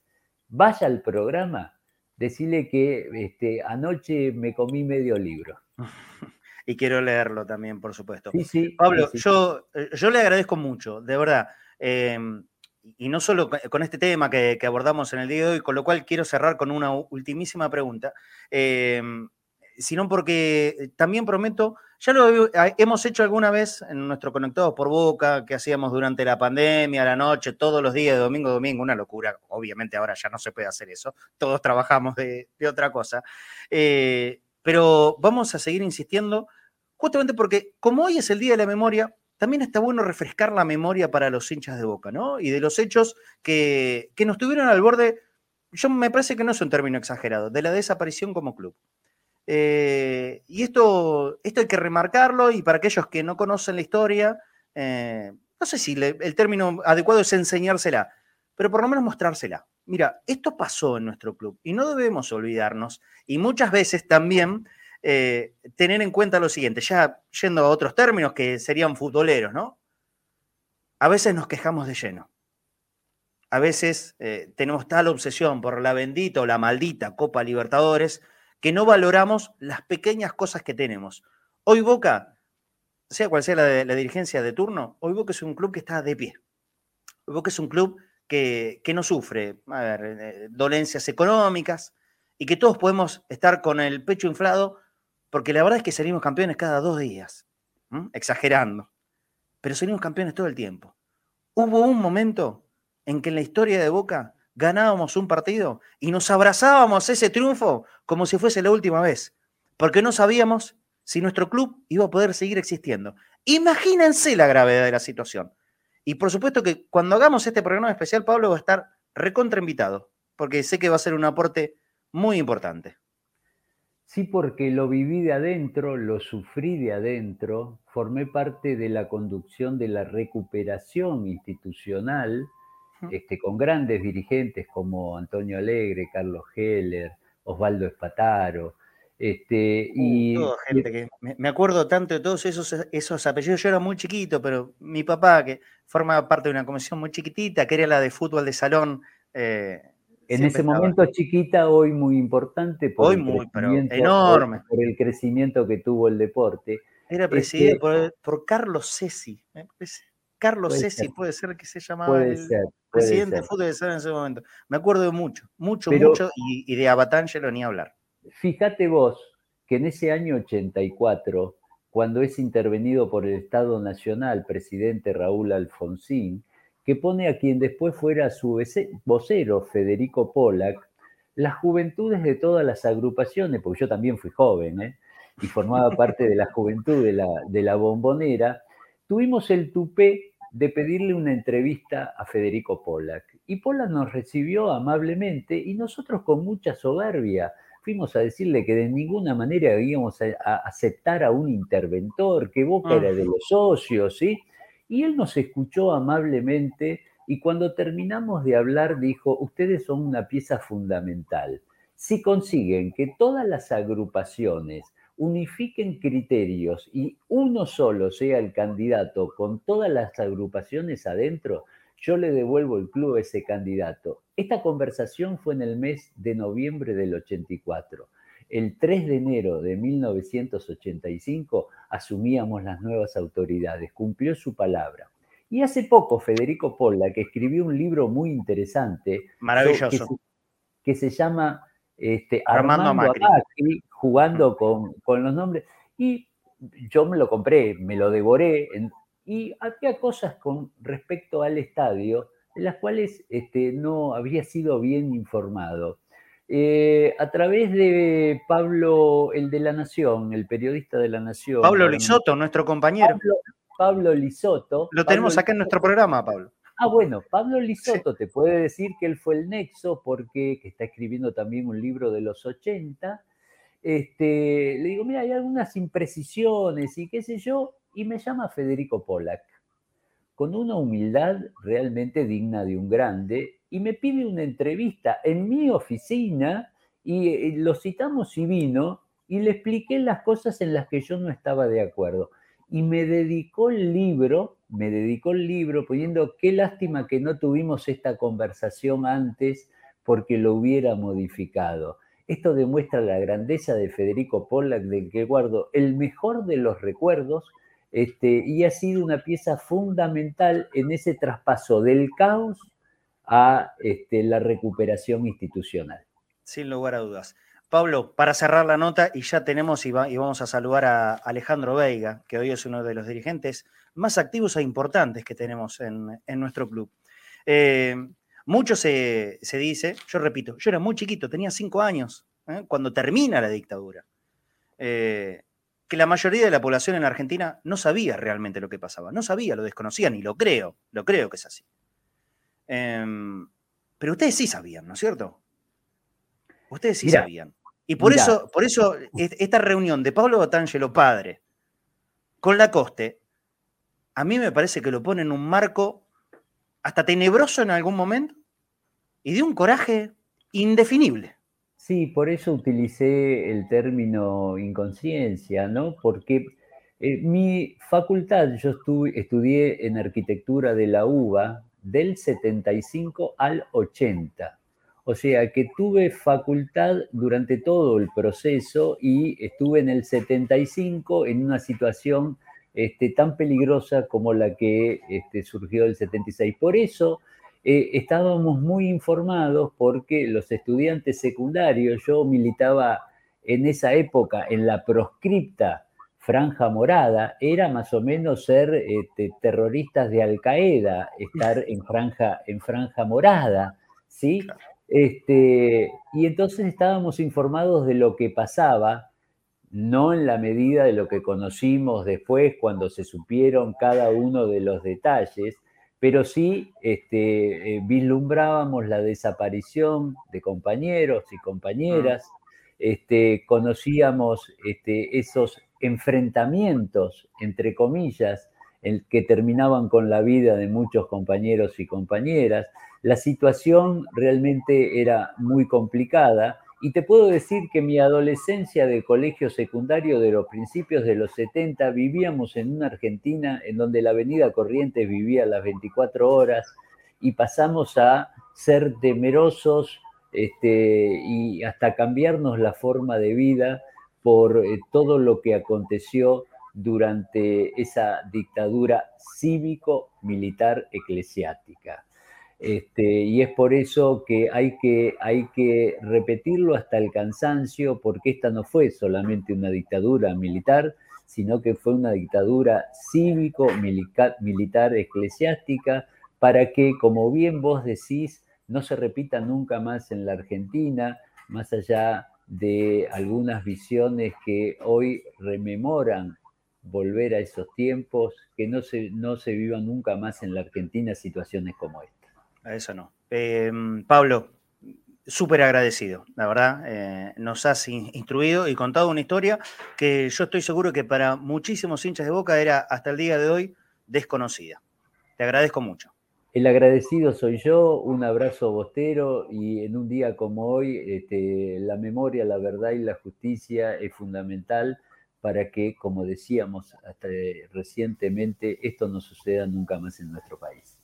vaya al programa, decirle que este, anoche me comí medio libro. y quiero leerlo también, por supuesto. Pablo, Yo, eh, yo le agradezco mucho, de verdad. Em, y no solo con este tema que, abordamos en el día de hoy, con lo cual quiero cerrar con una ultimísima pregunta, em, sino porque también prometo, ya lo hemos hecho alguna vez en nuestro Conectados por Boca, que hacíamos durante la pandemia, la noche, todos los días, de domingo a domingo, una locura. Obviamente ahora ya no se puede hacer eso, todos trabajamos de, otra cosa. Eh, pero vamos a seguir insistiendo, justamente porque como hoy es el Día de la Memoria, también está bueno refrescar la memoria para los hinchas de Boca, ¿no? Y de los hechos que, nos tuvieron al borde, yo me parece que no es un término exagerado, de la desaparición como club. Eh, y esto, esto hay que remarcarlo y para aquellos que no conocen la historia, eh, no sé si el término adecuado es enseñársela, pero por lo menos mostrársela. Mira, esto pasó en nuestro club y no debemos olvidarnos. Y muchas veces también eh, tener en cuenta lo siguiente, ya yendo a otros términos que serían futboleros, ¿no? A veces nos quejamos de lleno. A veces eh, tenemos tal obsesión por la bendita o la maldita Copa Libertadores que no valoramos las pequeñas cosas que tenemos. Hoy Boca, sea cual sea la, dirigencia de turno, hoy Boca es un club que está de pie. Hoy Boca es un club que, no sufre eh, dolencias económicas y que todos podemos estar con el pecho inflado porque la verdad es que salimos campeones cada dos días, exagerando, pero salimos campeones todo el tiempo. Hubo un momento en que en la historia de Boca ganábamos un partido y nos abrazábamos ese triunfo como si fuese la última vez, porque no sabíamos si nuestro club iba a poder seguir existiendo. Imagínense la gravedad de la situación. Y por supuesto que cuando hagamos este programa especial, Pablo va a estar recontra invitado, porque sé que va a ser un aporte muy importante. Sí, porque lo viví de adentro, lo sufrí de adentro, formé parte de la conducción de la recuperación institucional, este, con grandes dirigentes como Antonio Alegre, Carlos Heller, Osvaldo Espataro. Este, uh, y, gente que me, acuerdo tanto de todos esos, esos apellidos. Yo era muy chiquito, pero mi papá, que formaba parte de una comisión muy chiquitita, que era la de fútbol de salón, eh, en ese momento chiquita, hoy muy importante por, hoy el muy, enorme. Por, el crecimiento que tuvo el deporte. Era este presidido por, Carlos Cesi. Carlos Cesi puede ser que se llamaba el presidente de fútbol de en ese momento. Me acuerdo de mucho, mucho, mucho, y, de Abatangelo ni hablar. Fíjate vos que en ese año 84, cuando es intervenido por el Estado Nacional, presidente Raúl Alfonsín, que pone a quien después fuera su vocero, Federico Pollack, las juventudes de todas las agrupaciones, porque yo también fui joven ¿eh? y formaba parte de la juventud de la, de la bombonera, tuvimos el tupé de pedirle una entrevista a Federico Pollack. Y Pollack nos recibió amablemente y nosotros con mucha soberbia fuimos a decirle que de ninguna manera íbamos a, aceptar a un interventor, que Boca era de los socios, ¿sí? Y él nos escuchó amablemente y cuando terminamos de hablar dijo, ustedes son una pieza fundamental. Si consiguen que todas las agrupaciones unifiquen criterios y uno solo sea el candidato con todas las agrupaciones adentro, yo le devuelvo el club a ese candidato. Esta conversación fue en el mes de noviembre del 84 el 3 de enero de 1985 asumíamos las nuevas autoridades, cumplió su palabra. Y hace poco Federico Polla, que escribió un libro muy interesante, maravilloso, que se, llama este, Armando, Macri. jugando con, los nombres, y yo me lo compré, me lo devoré, y había cosas con respecto al estadio de las cuales este, no había sido bien informado. Eh, a través de Pablo, el de la Nación, el periodista de la Nación. Pablo Lisoto, nuestro compañero. Pablo, Lisoto. Lo tenemos acá en nuestro programa, Pablo. Ah, bueno, Pablo Lisoto te puede decir que él fue el nexo porque está escribiendo también un libro de los 80. Este, le digo, mira, hay algunas imprecisiones y qué sé yo, y me llama Federico Pollack, con una humildad realmente digna de un grande, y me pide una entrevista en mi oficina y, eh, lo citamos y vino y le expliqué las cosas en las que yo no estaba de acuerdo. Y me dedicó el libro, me dedicó el libro poniendo qué lástima que no tuvimos esta conversación antes porque lo hubiera modificado. Esto demuestra la grandeza de Federico Pollack, del que guardo el mejor de los recuerdos, este, y ha sido una pieza fundamental en ese traspaso del caos a este, la recuperación institucional. Sin lugar a dudas. Pablo, para cerrar la nota, y ya tenemos y, vamos a saludar a Alejandro Veiga, que hoy es uno de los dirigentes más activos e importantes que tenemos en, nuestro club. Eh, mucho se, dice, yo repito, yo era muy chiquito, tenía cinco años, ¿eh? cuando termina la dictadura, eh, que la mayoría de la población en Argentina no sabía realmente lo que pasaba, no sabía, lo desconocían, y lo creo, lo creo que es así. Em, pero ustedes sí sabían, ¿no es cierto? Ustedes sí sabían. Y por eso, por eso esta reunión de Pablo Botangelo padre con la Coste, a mí me parece que lo pone en un marco hasta tenebroso en algún momento y de un coraje indefinible. Sí, por eso utilicé el término inconsciencia, ¿no? Porque eh, mi facultad, yo estudié en arquitectura de la UBA, del 75 al 80. O sea que tuve facultad durante todo el proceso y estuve en el 75 en una situación este, tan peligrosa como la que este, surgió el 76. Por eso eh, estábamos muy informados porque los estudiantes secundarios, yo militaba en esa época en la proscripta franja morada era más o menos ser este, terroristas de Al Qaeda, estar en franja, en franja morada, ¿sí? Este, y entonces estábamos informados de lo que pasaba, no en la medida de lo que conocimos después cuando se supieron cada uno de los detalles, pero sí este, eh, vislumbrábamos la desaparición de compañeros y compañeras, este, conocíamos este, esos enfrentamientos, entre comillas, el que terminaban con la vida de muchos compañeros y compañeras. La situación realmente era muy complicada y te puedo decir que mi adolescencia de colegio secundario de los principios de los 70 vivíamos en una Argentina en donde la avenida Corrientes vivía las 24 horas y pasamos a ser temerosos este, y hasta cambiarnos la forma de vida por eh, todo lo que aconteció durante esa dictadura cívico-militar eclesiástica. Este, y es por eso que hay, que hay que repetirlo hasta el cansancio, porque esta no fue solamente una dictadura militar, sino que fue una dictadura cívico-militar eclesiástica, para que, como bien vos decís, no se repita nunca más en la Argentina, más allá de algunas visiones que hoy rememoran volver a esos tiempos, que no se, no se vivan nunca más en la Argentina situaciones como esta. Eso no. Em, Pablo, súper agradecido, la verdad. Eh, nos has instruido y contado una historia que yo estoy seguro que para muchísimos hinchas de Boca era hasta el día de hoy desconocida. Te agradezco mucho. El agradecido soy yo, un abrazo bostero y en un día como hoy este, la memoria, la verdad y la justicia es fundamental para que, como decíamos hasta recientemente, esto no suceda nunca más en nuestro país.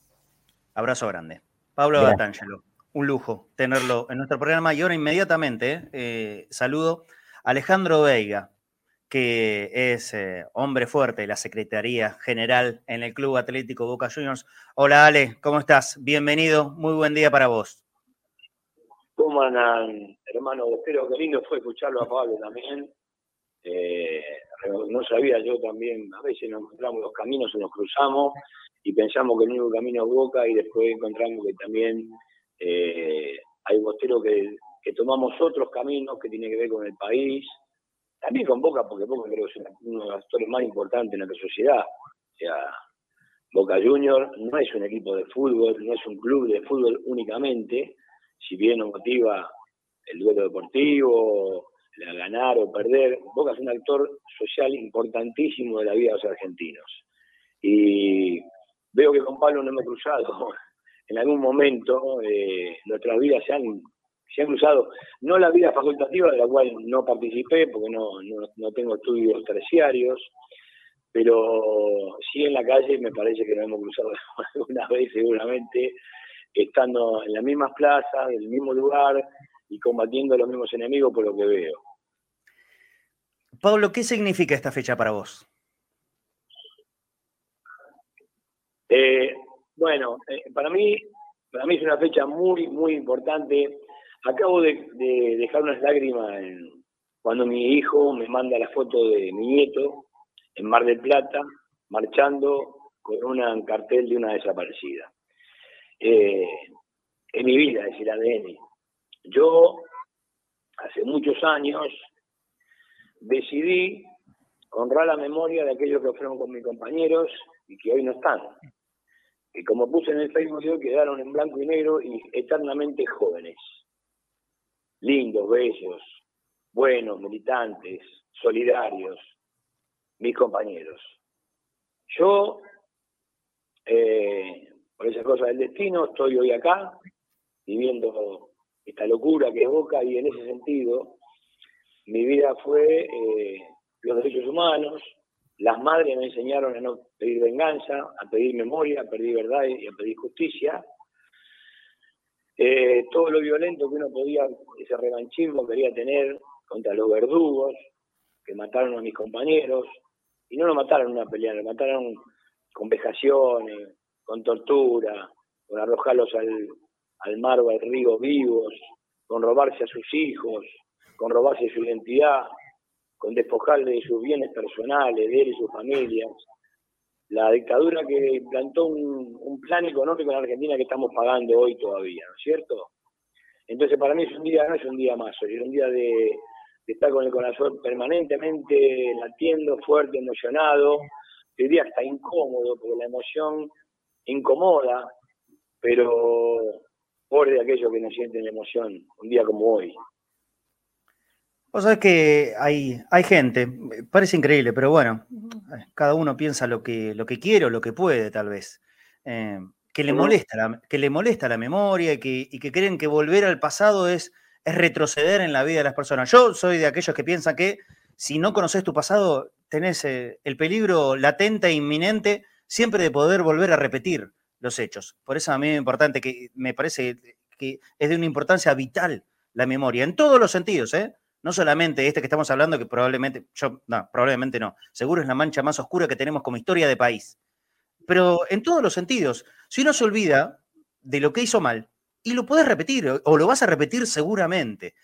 Abrazo grande. Pablo Batangelo, un lujo tenerlo en nuestro programa y ahora inmediatamente eh, saludo a Alejandro Veiga, que es eh, hombre fuerte de la Secretaría General en el Club Atlético Boca Juniors. Hola Ale, ¿cómo estás? Bienvenido, muy buen día para vos. ¿Cómo andan, hermano? Espero que lindo fue escucharlo a Pablo también. Eh, no sabía yo también, a veces nos encontramos los caminos y nos cruzamos y pensamos que el único camino es Boca y después encontramos que también eh, hay bosteros que, que tomamos otros caminos que tienen que ver con el país, también con Boca, porque Boca creo que es uno de los actores más importantes en nuestra sociedad. O sea, Boca Junior no es un equipo de fútbol, no es un club de fútbol únicamente, si bien nos motiva el duelo deportivo, la ganar o perder, Boca es un actor social importantísimo de la vida de los argentinos. Y veo que con Pablo no hemos cruzado en algún momento, eh, nuestras vidas se han, se han cruzado, no la vida facultativa de la cual no participé porque no, no, tengo estudios terciarios, pero sí en la calle me parece que nos hemos cruzado alguna vez seguramente, estando en las mismas plazas, en el mismo lugar y combatiendo los mismos enemigos por lo que veo. Pablo, ¿qué significa esta fecha para vos? Eh, bueno, eh, para mí, para mí es una fecha muy, muy importante. Acabo de, dejar unas lágrimas cuando mi hijo me manda la foto de mi nieto en Mar del Plata, marchando con un cartel de una desaparecida. Eh, en mi vida, es el ADN. Yo, hace muchos años, decidí honrar la memoria de aquellos que fueron con mis compañeros y que hoy no están. Que como puse en el Facebook quedaron en blanco y negro y eternamente jóvenes. Lindos, bellos, buenos, militantes, solidarios, mis compañeros. Yo, eh, por esas cosas del destino, estoy hoy acá, viviendo esta locura que es Boca y en ese sentido mi vida fue eh, los derechos humanos, las madres me enseñaron a no pedir venganza, a pedir memoria, a pedir verdad y a pedir justicia. Eh, todo lo violento que uno podía, ese revanchismo quería tener contra los verdugos que mataron a mis compañeros, y no lo mataron en una pelea, lo mataron con vejaciones, con tortura, con arrojarlos al, al mar o al río vivos, con robarse a sus hijos, con robarse su identidad, con despojarle de sus bienes personales, de él y sus familias. La dictadura que implantó un, plan económico en Argentina que estamos pagando hoy todavía, ¿no es cierto? Entonces para mí es un día, no es un día más, es un día de, estar con el corazón permanentemente latiendo, fuerte, emocionado, diría hasta incómodo, porque la emoción incomoda, pero por de aquellos que no sienten emoción un día como hoy. Vos sabés que hay, hay gente, parece increíble, pero bueno, cada uno piensa lo que, lo que quiere o lo que puede, tal vez. Eh, que, le molesta la, que le molesta la memoria y que, y que creen que volver al pasado es, es retroceder en la vida de las personas. Yo soy de aquellos que piensan que si no conoces tu pasado, tenés eh, el peligro latente e inminente siempre de poder volver a repetir los hechos. Por eso a mí es importante que me parece que es de una importancia vital la memoria, en todos los sentidos, ¿eh? No solamente este que estamos hablando, que probablemente, yo, no, probablemente no, seguro es la mancha más oscura que tenemos como historia de país, pero en todos los sentidos, si uno se olvida de lo que hizo mal, y lo puedes repetir, o lo vas a repetir seguramente.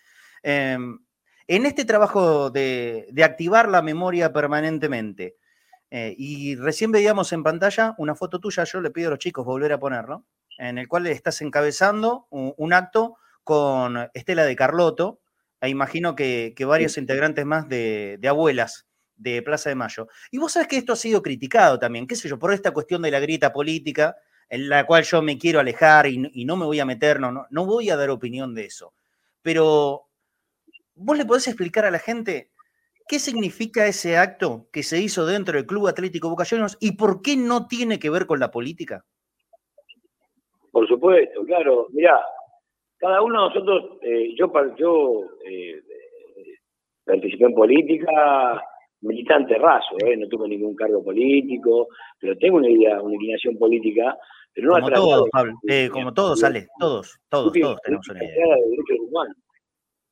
Em, en este trabajo de, activar la memoria permanentemente, eh, y recién veíamos en pantalla una foto tuya, yo le pido a los chicos volver a ponerlo, en el cual estás encabezando un, acto con Estela de Carlotto, e imagino que, varios integrantes más de, abuelas de Plaza de Mayo. Y vos sabés que esto ha sido criticado también, qué sé yo, por esta cuestión de la grieta política, en la cual yo me quiero alejar y, no me voy a meter, no, no, voy a dar opinión de eso. Pero, ¿vos le podés explicar a la gente qué significa ese acto que se hizo dentro del Club Atlético Boca Juniors y por qué no tiene que ver con la política? Por supuesto, claro. Mirá, cada uno de nosotros, eh, yo, yo eh, participé en política, militante raso, eh, no tuve ningún cargo político, pero tengo una idea, una inclinación política, pero no como todos, Pablo, como todos, sale, todos, todos, todos tenemos una idea. De derechos humanos.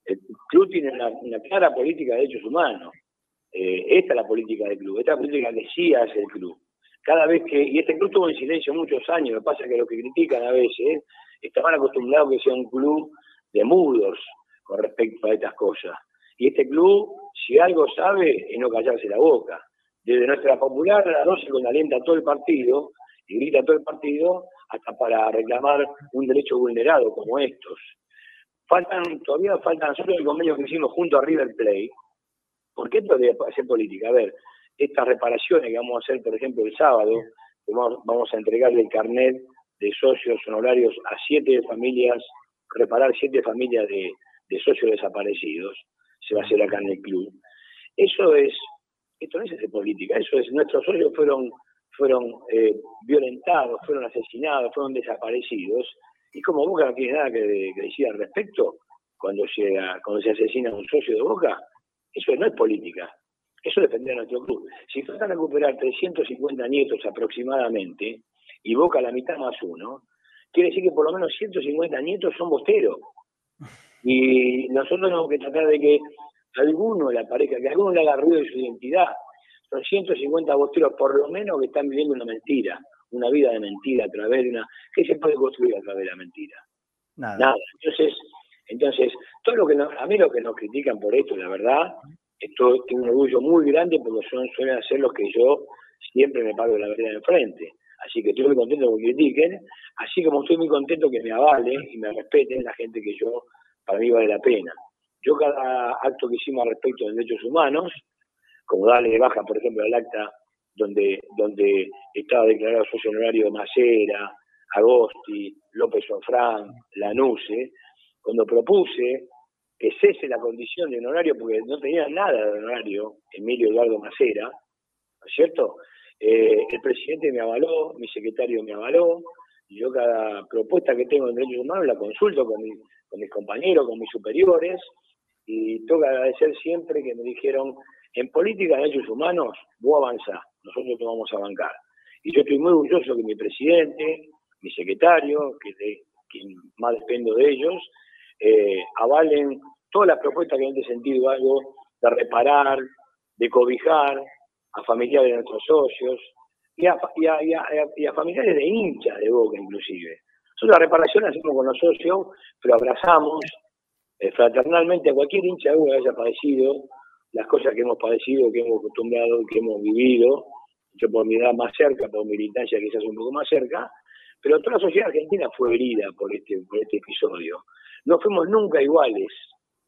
El club tiene una, clara política de derechos humanos. esta es la política del club, esta es la política que sí hace el club. Cada vez que, y este club estuvo en silencio muchos años, lo que pasa es que los que critican a veces estaban acostumbrados a que sea un club de mudos con respecto a estas cosas. Y este club, si algo sabe, es no callarse la boca. Desde nuestra popular a las 12 con alienta todo el partido y grita todo el partido hasta para reclamar un derecho vulnerado como estos. Faltan, todavía faltan nosotros el convenio que hicimos junto a River Play. ¿Por qué esto debe hacer política? A ver, estas reparaciones que vamos a hacer, por ejemplo, el sábado, vamos, vamos a entregarle el carnet de socios honorarios a siete familias, reparar siete familias de, socios desaparecidos, se va a hacer acá en el club. Eso es, esto no es de política, eso es, nuestros socios fueron, fueron eh, violentados, fueron asesinados, fueron desaparecidos, y como Boca no tiene nada que, decir al respecto, cuando se, cuando se asesina a un socio de Boca, eso no es política, eso depende de nuestro club. Si faltan recuperar 350 nietos aproximadamente, y Boca la mitad más uno, quiere decir que por lo menos 150 nietos son bosteros. Y nosotros tenemos que tratar de que alguno le aparezca, que alguno le haga ruido de su identidad. Son 150 bosteros por lo menos que están viviendo una mentira, una vida de mentira a través de una... ¿Qué se puede construir a través de la mentira? Nada. Entonces, entonces todo lo que a mí lo que nos critican por esto, la verdad, esto tengo un orgullo muy grande porque son, suelen ser los que yo siempre me paro de la vereda enfrente. Así que estoy muy contento que me critiquen, así como estoy muy contento que me avalen y me respeten la gente que yo, para mí vale la pena. Yo cada acto que hicimos respecto de derechos humanos, como darle baja, por ejemplo, el acta donde, donde estaba declarado socio honorario Macera, Agosti, López Ofrán, Lanuse, cuando propuse que cese la condición de honorario, porque no tenía nada de honorario, Emilio Eduardo Macera, ¿no es cierto? Eh, el presidente me avaló, mi secretario me avaló, y yo cada propuesta que tengo en derechos humanos la consulto con, mis compañeros, con mis superiores, y tengo que agradecer siempre que me dijeron, en política de derechos humanos, vos avanzás, nosotros te vamos a bancar. Y yo estoy muy orgulloso que mi presidente, mi secretario, que de quien más dependo de ellos, eh, avalen todas las propuestas que en este sentido hago de reparar, de cobijar, a familiares de nuestros socios y a, familiares de hinchas de Boca inclusive. Nosotros la reparación la hacemos con los socios, pero abrazamos eh, fraternalmente a cualquier hincha de Boca que haya padecido las cosas que hemos padecido, que hemos acostumbrado, que hemos vivido, yo por mi edad más cerca, por militancia quizás un poco más cerca, pero toda la sociedad argentina fue herida por este, por este episodio. No fuimos nunca iguales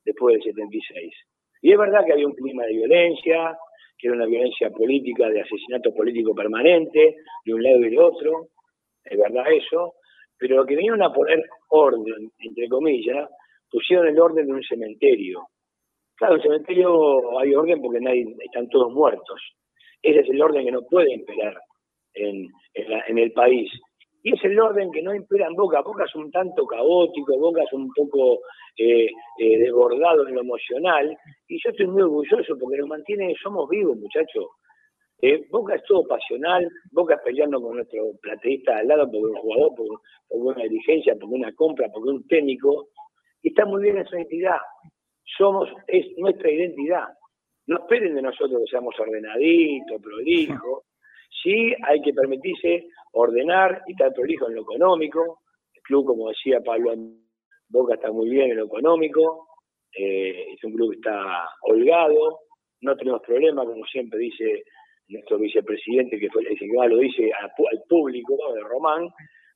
después del 76. Y es verdad que había un clima de violencia, que era una violencia política, de asesinato político permanente, de un lado y del otro, es verdad eso, pero lo que vinieron a poner orden, entre comillas, pusieron el orden de un cementerio. Claro, en el cementerio hay orden porque nadie, están todos muertos. Ese es el orden que no puede imperar en, en el país. Y es el orden que no impera en Boca. Boca es un tanto caótico, Boca es un poco eh, eh, desbordado en lo emocional. Y yo estoy muy orgulloso porque nos mantiene, somos vivos, muchachos. Eh, Boca es todo pasional, Boca es peleando con nuestro plateísta al lado por un jugador, por, una dirigencia, por una compra, por un técnico. Y está muy bien esa identidad. Somos, es nuestra identidad. No esperen de nosotros que seamos ordenaditos, prolijos. Sí hay que permitirse ordenar y estar prolijo en lo económico. El club, como decía Pablo, Boca está muy bien en lo económico. Eh, es un club que está holgado. No tenemos problemas, como siempre dice nuestro vicepresidente, que fue el que lo dice al, público, de Román.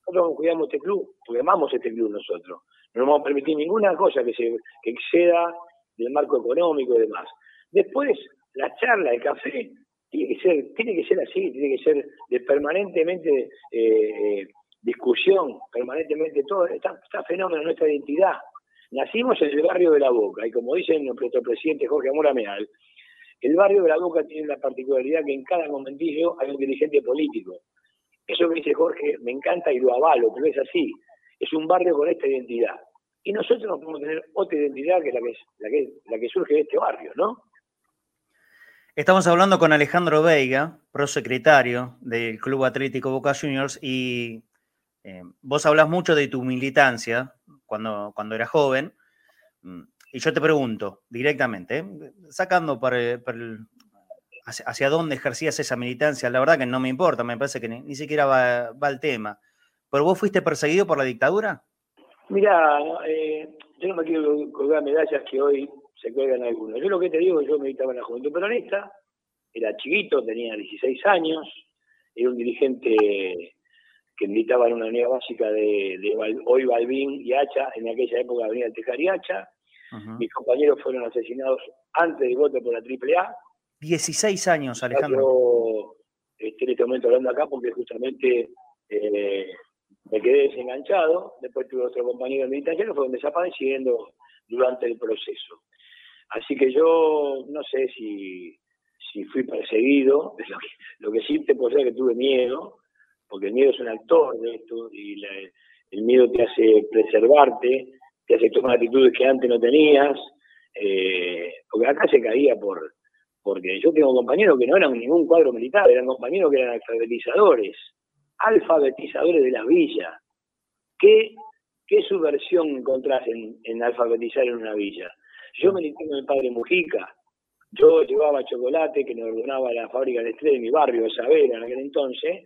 Nosotros cuidamos este club, porque amamos este club nosotros. No nos vamos a permitir ninguna cosa que, se, que exceda del marco económico y demás. Después, la charla, el café, tiene que ser, tiene que ser así, tiene que ser de permanentemente eh, discusión, permanentemente todo, está, está fenómeno nuestra identidad. Nacimos en el barrio de la Boca, y como dice nuestro presidente Jorge Amora Meal, el barrio de la Boca tiene la particularidad que en cada momentillo hay un dirigente político. Eso que dice Jorge me encanta y lo avalo, pero es así. Es un barrio con esta identidad. Y nosotros no podemos tener otra identidad que la que, la que, la que surge de este barrio, ¿no? Estamos hablando con Alejandro Veiga, prosecretario del Club Atlético Boca Juniors, y eh, vos hablas mucho de tu militancia cuando, cuando eras joven, mm, y yo te pregunto directamente, ¿eh? sacando hacia, dónde ejercías esa militancia, la verdad que no me importa, me parece que ni, siquiera va, va, el tema, pero vos fuiste perseguido por la dictadura. Mira, eh, yo no me quiero colgar medallas que hoy se cuelgan algunos. Yo lo que te digo, yo militaba en la Juventud Peronista, era chiquito, tenía 16 años, era un dirigente que militaba en una unidad básica de, hoy Balbín y Hacha, en aquella época venía Tejar y Hacha. Mis compañeros fueron asesinados antes del voto por la AAA. 16 años, Alejandro. Yo estoy en este momento hablando acá porque justamente eh, me quedé desenganchado. Después tuve otro compañero de militancia que fueron desapareciendo durante el proceso. Así que yo no sé si, si fui perseguido, lo que, lo que sí te puedo decir es que tuve miedo, porque el miedo es un actor de esto y el miedo te hace preservarte, te hace tomar actitudes que antes no tenías, eh, porque acá se caía por, porque yo tengo compañeros que no eran ningún cuadro militar, eran compañeros que eran alfabetizadores, alfabetizadores de las villas. ¿Qué, qué subversión encontrás en, en alfabetizar en una villa? Yo me milité con el padre Mujica. Yo llevaba chocolate que nos ordenaba la fábrica de Estrella de mi barrio, de Sabera, en aquel entonces,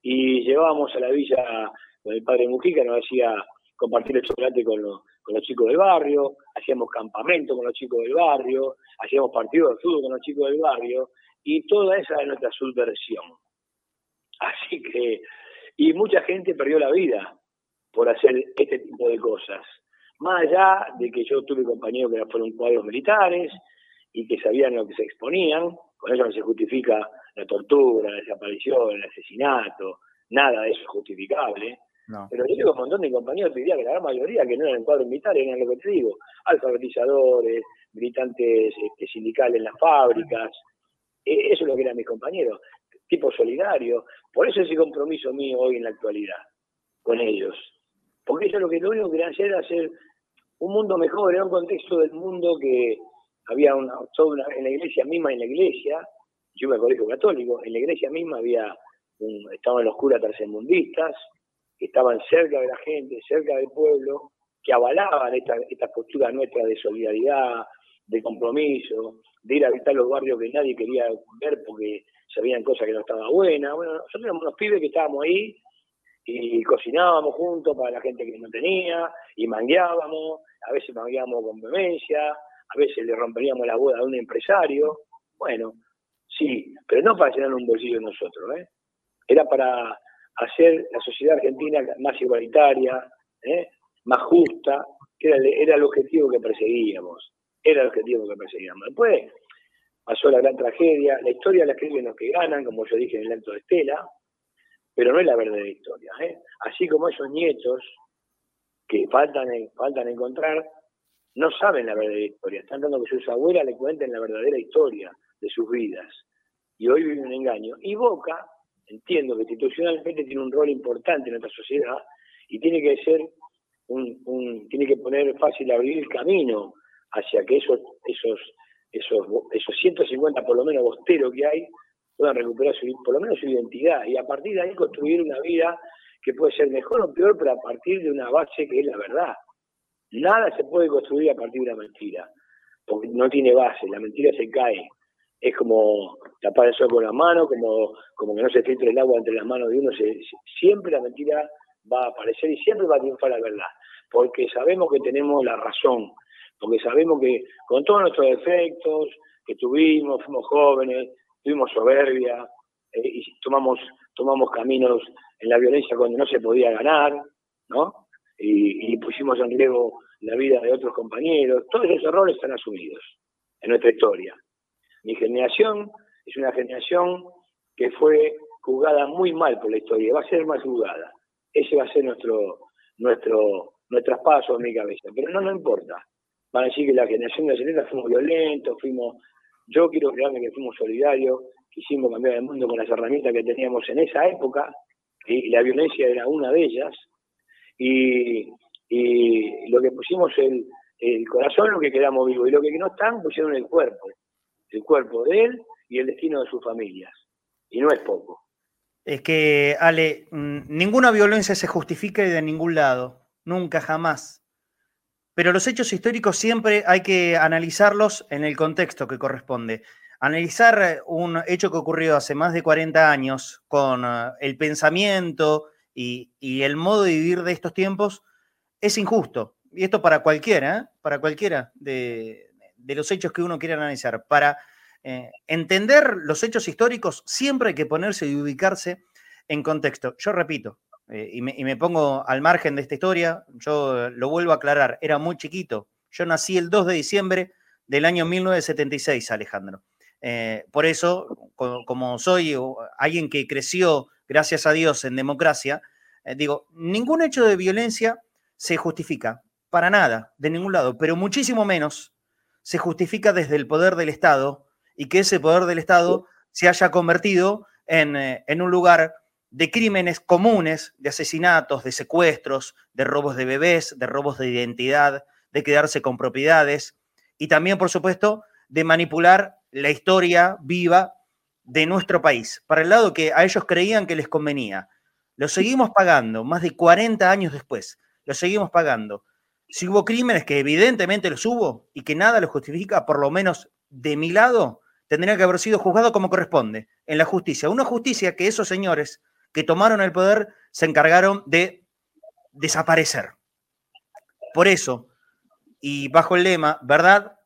y llevábamos a la villa con el padre Mujica, nos hacía compartir el chocolate con los, chicos del barrio, hacíamos campamento con los chicos del barrio, hacíamos partidos de fútbol con los chicos del barrio, y toda esa es nuestra subversión. Así que, y mucha gente perdió la vida por hacer este tipo de cosas. Más allá de que yo tuve compañeros que fueron cuadros militares y que sabían lo que se exponían, con eso no se justifica la tortura, la desaparición, el asesinato, nada de eso es justificable. Pero yo tengo un montón de compañeros, te diría que la gran mayoría que no eran cuadros militares, eran lo que te digo, alfabetizadores, militantes este, sindicales en las fábricas, e, eso es lo que eran mis compañeros, tipo solidario. Por eso ese compromiso mío hoy en la actualidad con ellos. Porque eso es lo que lo único que querían hacer era hacer un mundo mejor, era un contexto del mundo que había una, en la iglesia misma, en la iglesia, yo iba al colegio católico, en la iglesia misma había estaban los curas tercermundistas, que estaban cerca de la gente, cerca del pueblo, que avalaban esta, esta postura nuestra de solidaridad, de compromiso, de ir a visitar los barrios que nadie quería ver porque sabían cosas que no estaban buenas. Bueno, nosotros éramos unos pibes que estábamos ahí y cocinábamos juntos para la gente que no tenía, y mangueábamos, a veces mangueábamos con vehemencia, a veces le romperíamos la boda a un empresario. Bueno, sí, pero no para llenar un bolsillo nosotros, ¿eh? Era para hacer la sociedad argentina más igualitaria, ¿eh? más justa, que era, era el objetivo que perseguíamos. Era el objetivo que perseguíamos. Después pasó la gran tragedia, la historia la escriben los que ganan, como yo dije en el acto de Estela, pero no es la verdadera historia. ¿eh? Así como esos nietos que faltan, faltan encontrar, no saben la verdadera historia, están dando que sus abuelas le cuenten la verdadera historia de sus vidas. Y hoy vive un engaño. Y Boca, entiendo que institucionalmente tiene un rol importante en nuestra sociedad y tiene que ser un, tiene que poner fácil abrir el camino hacia que esos, esos, esos, esos 150 por lo menos bosteros que hay puedan recuperar su, por lo menos su identidad y a partir de ahí construir una vida que puede ser mejor o peor, pero a partir de una base que es la verdad. Nada se puede construir a partir de una mentira, porque no tiene base, la mentira se cae. Es como tapar el sol con la mano, como, como que no se filtre el agua entre las manos de uno. siempre la mentira va a aparecer y siempre va a triunfar la verdad, porque sabemos que tenemos la razón, porque sabemos que con todos nuestros defectos que tuvimos, fuimos jóvenes, tuvimos soberbia eh, y tomamos, tomamos caminos en la violencia cuando no se podía ganar, ¿no? Y, y, pusimos en riesgo la vida de otros compañeros. Todos esos errores están asumidos en nuestra historia. Mi generación es una generación que fue jugada muy mal por la historia, va a ser más jugada. Ese va a ser nuestro, nuestro, nuestro paso en mi cabeza. Pero no nos importa. Van a decir que la generación de la fuimos violentos, fuimos yo quiero creerme que fuimos solidarios, quisimos cambiar el mundo con las herramientas que teníamos en esa época, y la violencia era una de ellas, y, lo que pusimos el, el corazón, lo que quedamos vivos, y lo que no están, pusieron el cuerpo, el cuerpo de él y el destino de sus familias, y no es poco. Es que, Ale, mm, ninguna violencia se justifica de ningún lado, nunca, jamás. Pero los hechos históricos siempre hay que analizarlos en el contexto que corresponde. Analizar eh, un hecho que ocurrió hace más de 40 años con eh, el pensamiento y, el modo de vivir de estos tiempos es injusto. Y esto para cualquiera, ¿eh? para cualquiera de, los hechos que uno quiera analizar. Para entender los hechos históricos siempre hay que ponerse y ubicarse en contexto. Yo repito, eh, y, me, pongo al margen de esta historia, yo lo vuelvo a aclarar, era muy chiquito. Yo nací el 2 de diciembre del año 1976, Alejandro. Eh, por eso, como, soy alguien que creció, gracias a Dios, en democracia, eh, digo, ningún hecho de violencia se justifica, para nada, de ningún lado, pero muchísimo menos se justifica desde el poder del Estado y que ese poder del Estado se haya convertido en, en un lugar de crímenes comunes, de asesinatos, de secuestros, de robos de bebés, de robos de identidad, de quedarse con propiedades y también, por supuesto, de manipular la historia viva de nuestro país, para el lado que a ellos creían que les convenía. Lo seguimos pagando, más de 40 años después, lo seguimos pagando. Si hubo crímenes, que evidentemente los hubo y que nada los justifica, por lo menos de mi lado, tendría que haber sido juzgado como corresponde, en la justicia. Una justicia que esos señores que tomaron el poder se encargaron de desaparecer. Por eso, y bajo el lema verdad,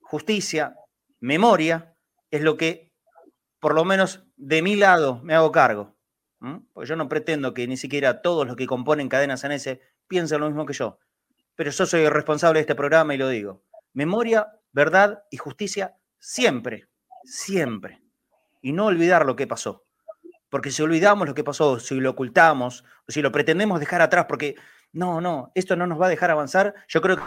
justicia, memoria, es lo que, por lo menos de mi lado, me hago cargo. Porque yo no pretendo que ni siquiera todos los que componen cadenas en ese piensen lo mismo que yo. Pero yo soy el responsable de este programa y lo digo. Memoria, verdad y justicia siempre, siempre. Y no olvidar lo que pasó. Porque si olvidamos lo que pasó, si lo ocultamos, si lo pretendemos dejar atrás, porque no, no, esto no nos va a dejar avanzar, yo creo que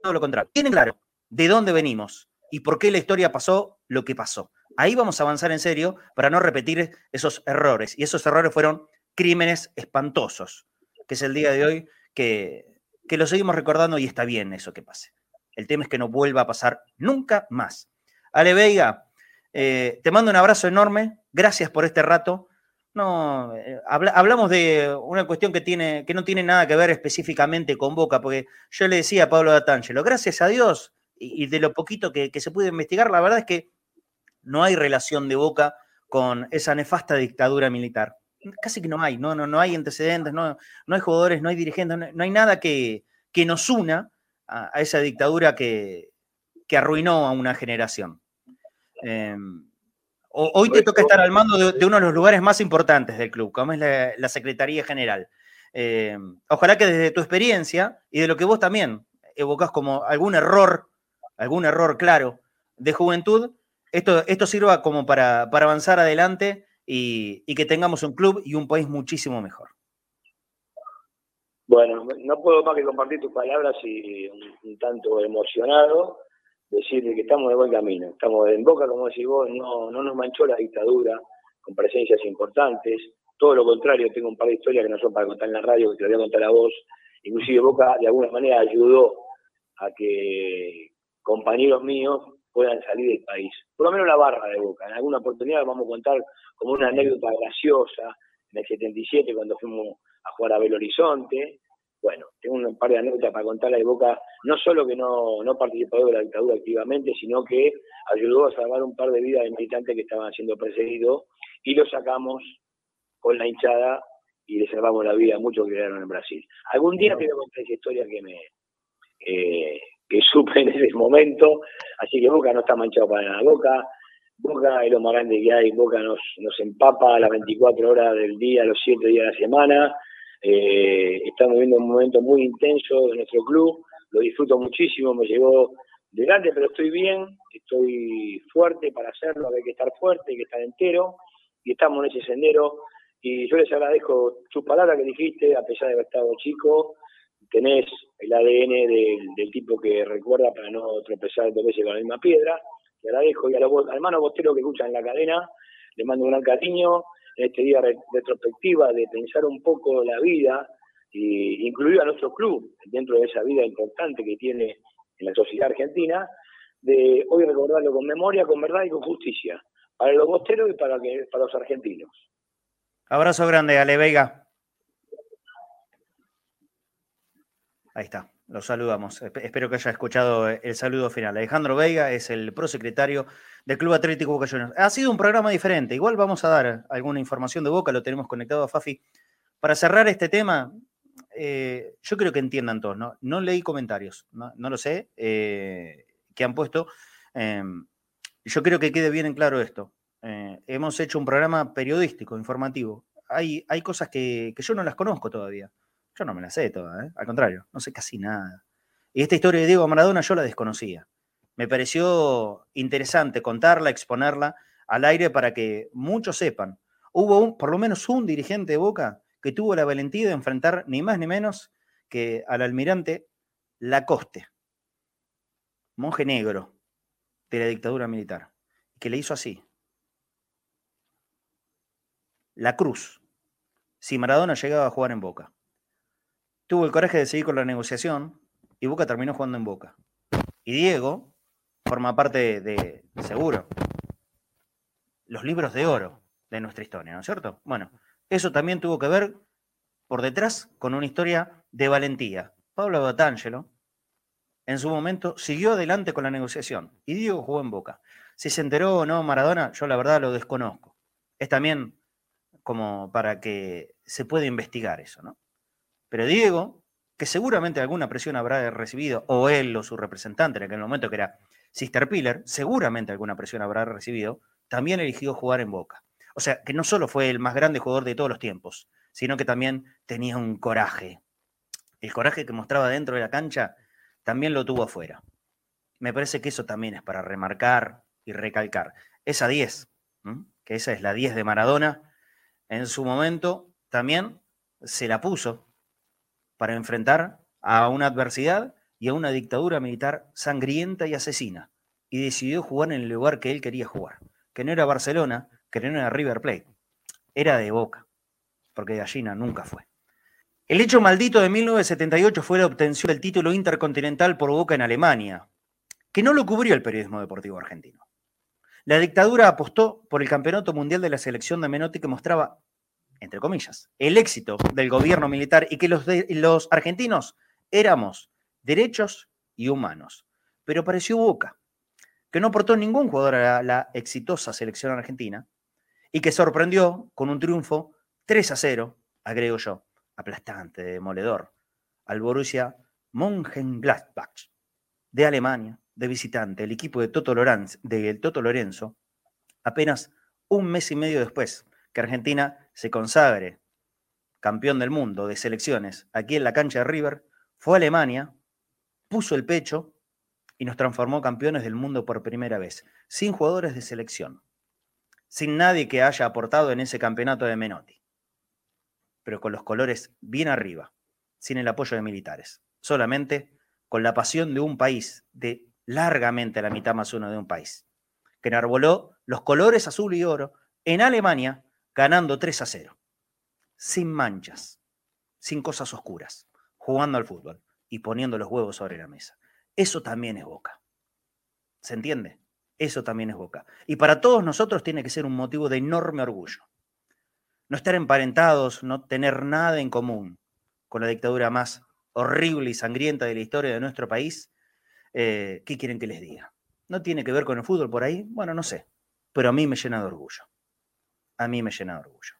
todo lo contrario. Tienen claro de dónde venimos y por qué la historia pasó lo que pasó. Ahí vamos a avanzar en serio para no repetir esos errores. Y esos errores fueron crímenes espantosos, que es el día de hoy que, que lo seguimos recordando y está bien eso que pase. El tema es que no vuelva a pasar nunca más. Ale Veiga, eh, te mando un abrazo enorme. Gracias por este rato. No, eh, hablamos de una cuestión que, tiene, que no tiene nada que ver específicamente con Boca, porque yo le decía a Pablo D'Atangelo, gracias a Dios, y, de lo poquito que, se pudo investigar, la verdad es que no hay relación de Boca con esa nefasta dictadura militar. Casi que no hay, no, no, no hay antecedentes, no, no hay jugadores, no hay dirigentes, no, hay nada que, que nos una a, esa dictadura que, que arruinó a una generación. Hoy te toca estar al mando de, uno de los lugares más importantes del club, como es la, Secretaría General. Em, ojalá que desde tu experiencia y de lo que vos también evocás como algún error, algún error claro de juventud, esto, esto sirva como para, para avanzar adelante y, y que tengamos un club y un país muchísimo mejor. Bueno, no puedo más que compartir tus palabras y un, tanto emocionado decir que estamos de buen camino. Estamos en boca, como decís vos, no, no nos manchó la dictadura con presencias importantes. Todo lo contrario, tengo un par de historias que no son para contar en la radio, que te voy a contar a vos. Inclusive Boca de alguna manera ayudó a que compañeros míos puedan salir del país. Por lo menos la barra de Boca. En alguna oportunidad vamos a contar como una anécdota graciosa en el 77 cuando fuimos a jugar a Belo Horizonte. Bueno, tengo un par de anécdotas para contarle de Boca, no solo que no, no participó de la dictadura activamente, sino que ayudó a salvar un par de vidas de militantes que estaban siendo perseguidos y lo sacamos con la hinchada y le salvamos la vida a muchos que quedaron en Brasil. Algún día te voy a contar esa historia que me eh, que supe en ese momento, así que Boca no está manchado para nada. Boca Boca es lo más grande que hay, Boca nos, nos empapa a las 24 horas del día, los 7 días de la semana. Eh, estamos viviendo un momento muy intenso de nuestro club, lo disfruto muchísimo, me llegó delante, pero estoy bien, estoy fuerte para hacerlo, hay que estar fuerte, hay que estar entero, y estamos en ese sendero. Y yo les agradezco sus palabras que dijiste, a pesar de haber estado chico, tenés el ADN del, tipo que recuerda para no tropezar dos veces con la misma piedra. Te agradezco y a los hermanos bosteros que escuchan en la cadena, les mando un gran cariño en este día retrospectiva de pensar un poco la vida e incluir a nuestro club dentro de esa vida importante que tiene en la sociedad argentina, de hoy recordarlo con memoria, con verdad y con justicia, para los bosteros y para, que, para los argentinos. Abrazo grande, Ale Vega. Ahí está, lo saludamos. Espero que haya escuchado el saludo final. Alejandro Veiga es el prosecretario del Club Atlético Boca Juniors. Ha sido un programa diferente. Igual vamos a dar alguna información de Boca, lo tenemos conectado a Fafi. Para cerrar este tema, eh, yo creo que entiendan todos, ¿no? No leí comentarios, no, lo sé, eh, que han puesto. Em, yo creo que quede bien en claro esto. Eh, hemos hecho un programa periodístico, informativo. Hay, hay cosas que yo no las conozco todavía. Yo no me la sé toda, ¿eh? al contrario, no sé casi nada. Y esta historia de Diego Maradona yo la desconocía. Me pareció interesante contarla, exponerla al aire para que muchos sepan. Hubo por lo menos un dirigente de Boca que tuvo la valentía de enfrentar ni más ni menos que al almirante Lacoste, monje negro de la dictadura militar, que le hizo así. La cruz, si Maradona llegaba a jugar en Boca tuvo el coraje de seguir con la negociación y Boca terminó jugando en Boca. Y Diego forma parte de, seguro, los libros de oro de nuestra historia, ¿no es cierto? Bueno, eso también tuvo que ver por detrás con una historia de valentía. Pablo Batangelo, en su momento, siguió adelante con la negociación y Diego jugó en Boca. Si se enteró o no Maradona, yo la verdad lo desconozco. Es también como para que se pueda investigar eso, ¿no? Pero Diego, que seguramente alguna presión habrá recibido, o él o su representante en aquel momento, que era Sister Piller, seguramente alguna presión habrá recibido, también eligió jugar en Boca. O sea, que no solo fue el más grande jugador de todos los tiempos, sino que también tenía un coraje. El coraje que mostraba dentro de la cancha también lo tuvo afuera. Me parece que eso también es para remarcar y recalcar. Esa 10, que esa es la 10 de Maradona, en su momento también se la puso para enfrentar a una adversidad y a una dictadura militar sangrienta y asesina, y decidió jugar en el lugar que él quería jugar, que no era Barcelona, que no era River Plate, era de Boca, porque de Gallina nunca fue. El hecho maldito de 1978 fue la obtención del título intercontinental por Boca en Alemania, que no lo cubrió el periodismo deportivo argentino. La dictadura apostó por el campeonato mundial de la selección de Menotti que mostraba entre comillas, el éxito del gobierno militar y que los, los argentinos éramos derechos y humanos. Pero pareció Boca, que no aportó ningún jugador a la, exitosa selección argentina y que sorprendió con un triunfo 3 a 0, agrego yo, aplastante, demoledor, al Borussia Mönchengladbach de Alemania, de visitante, el equipo de Toto, Lorenz, de Toto Lorenzo, apenas un mes y medio después que Argentina se consagre campeón del mundo de selecciones aquí en la cancha de River, fue a Alemania, puso el pecho y nos transformó campeones del mundo por primera vez, sin jugadores de selección, sin nadie que haya aportado en ese campeonato de Menotti, pero con los colores bien arriba, sin el apoyo de militares, solamente con la pasión de un país, de largamente la mitad más uno de un país, que enarboló los colores azul y oro en Alemania, ganando 3 a 0, sin manchas, sin cosas oscuras, jugando al fútbol y poniendo los huevos sobre la mesa. Eso también es boca. ¿Se entiende? Eso también es boca. Y para todos nosotros tiene que ser un motivo de enorme orgullo. No estar emparentados, no tener nada en común con la dictadura más horrible y sangrienta de la historia de nuestro país, eh, ¿qué quieren que les diga? ¿No tiene que ver con el fútbol por ahí? Bueno, no sé. Pero a mí me llena de orgullo. A mí me llena de orgullo.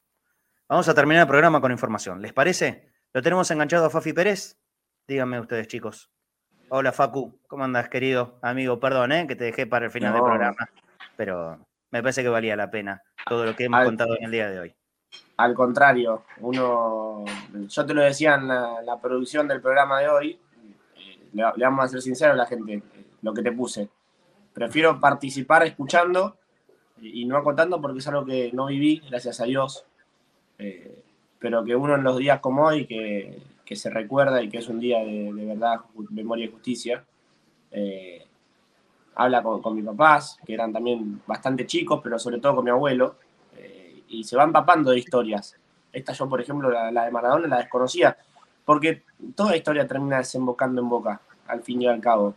Vamos a terminar el programa con información. ¿Les parece? ¿Lo tenemos enganchado a Fafi Pérez? Díganme ustedes, chicos. Hola Facu, ¿cómo andas, querido amigo? Perdón, ¿eh? que te dejé para el final del programa, pero me parece que valía la pena todo lo que hemos contado en el día de hoy. Al contrario, uno, yo te lo decía en la, producción del programa de hoy, eh, le, vamos a ser sinceros a la gente, eh, lo que te puse. Prefiero participar escuchando y, no acotando porque es algo que no viví, gracias a Dios, eh, pero que uno en los días como hoy, que que se recuerda y que es un día de, verdad, memoria y justicia. Eh, habla con, mis papás, que eran también bastante chicos, pero sobre todo con mi abuelo, eh, y se van papando de historias. Esta yo, por ejemplo, la, de Maradona la desconocía, porque toda historia termina desembocando en boca, al fin y al cabo.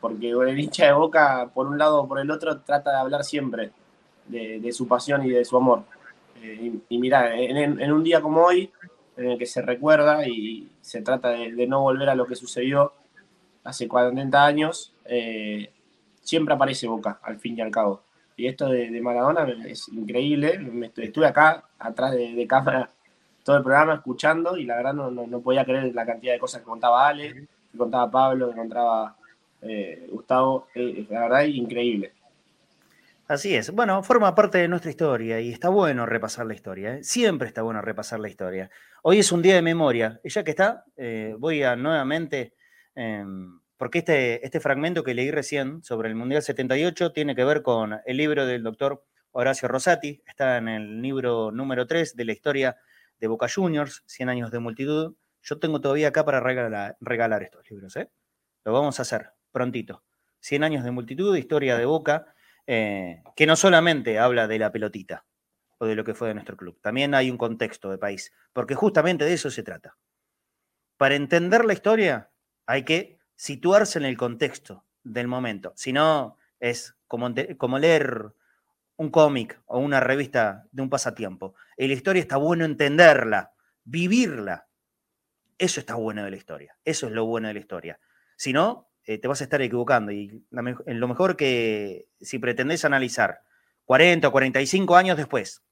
Porque el hincha de boca, por un lado o por el otro, trata de hablar siempre de, su pasión y de su amor. Eh, y, mira, en, un día como hoy, en el que se recuerda y se trata de, no volver a lo que sucedió hace 40 años, eh, siempre aparece Boca, al fin y al cabo. Y esto de, Maradona es increíble. estuve acá, atrás de, cámara, todo el programa escuchando y la verdad no, no, podía creer la cantidad de cosas que contaba Ale, que contaba Pablo, que contaba eh, Gustavo. Eh, la verdad, increíble. Así es. Bueno, forma parte de nuestra historia y está bueno repasar la historia. ¿eh? Siempre está bueno repasar la historia. Hoy es un día de memoria. Y ya que está, eh, voy a nuevamente, em, porque este, este fragmento que leí recién sobre el Mundial 78 tiene que ver con el libro del doctor Horacio Rosati. Está en el libro número 3 de la historia de Boca Juniors, 100 años de multitud. Yo tengo todavía acá para regalar, regalar estos libros. ¿eh? Lo vamos a hacer prontito. 100 años de multitud, historia de Boca eh, que no solamente habla de la pelotita o de lo que fue de nuestro club, también hay un contexto de país, porque justamente de eso se trata. Para entender la historia hay que situarse en el contexto del momento, si no es como, como leer un cómic o una revista de un pasatiempo. Y la historia está bueno entenderla, vivirla. Eso está bueno de la historia. Eso es lo bueno de la historia. Si no, eh, te vas a estar equivocando. Y en lo mejor que si pretendés analizar 40 o 45 años después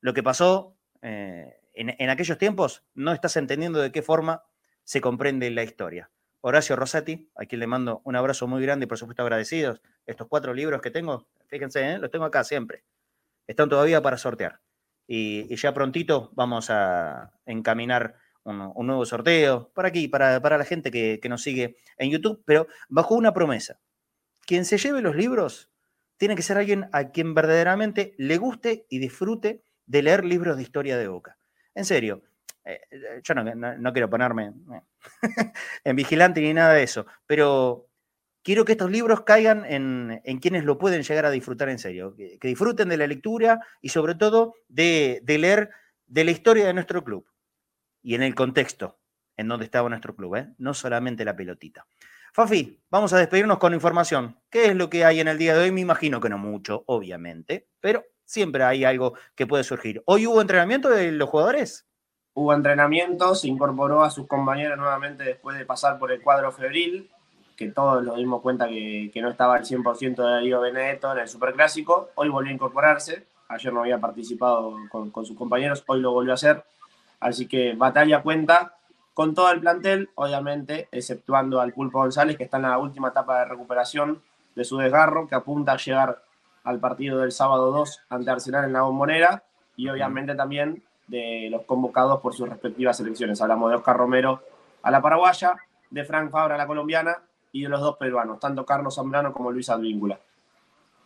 lo que pasó eh, en, aquellos tiempos, no estás entendiendo de qué forma se comprende la historia. Horacio Rosati, a quien le mando un abrazo muy grande y por supuesto agradecidos. Estos cuatro libros que tengo, fíjense, ¿eh? los tengo acá siempre. Están todavía para sortear. y ya prontito vamos a encaminar un, nuevo sorteo, para aquí, para, la gente que, nos sigue en YouTube, pero bajo una promesa. Quien se lleve los libros tiene que ser alguien a quien verdaderamente le guste y disfrute de leer libros de historia de Boca. En serio, eh, yo no, quiero ponerme eh, en vigilante ni nada de eso, pero quiero que estos libros caigan en, quienes lo pueden llegar a disfrutar en serio, que, disfruten de la lectura y sobre todo de, de leer de la historia de nuestro club y en el contexto en donde estaba nuestro club, ¿eh? no solamente la pelotita. Fafi, vamos a despedirnos con información. ¿Qué es lo que hay en el día de hoy? Me imagino que no mucho, obviamente, pero siempre hay algo que puede surgir. ¿Hoy hubo entrenamiento de los jugadores? Hubo entrenamiento, se incorporó a sus compañeros nuevamente después de pasar por el cuadro febril, que todos nos dimos cuenta que, no estaba al 100% de Darío Benedetto en el Superclásico. Hoy volvió a incorporarse, ayer no había participado con, con sus compañeros, hoy lo volvió a hacer Así que Batalla cuenta con todo el plantel, obviamente, exceptuando al Pulpo González, que está en la última etapa de recuperación de su desgarro, que apunta a llegar al partido del sábado 2 ante Arsenal en la bombonera, y obviamente también de los convocados por sus respectivas selecciones. Hablamos de Oscar Romero a la paraguaya, de Frank Fabra a la colombiana y de los dos peruanos, tanto Carlos Zambrano como Luis Advíncula.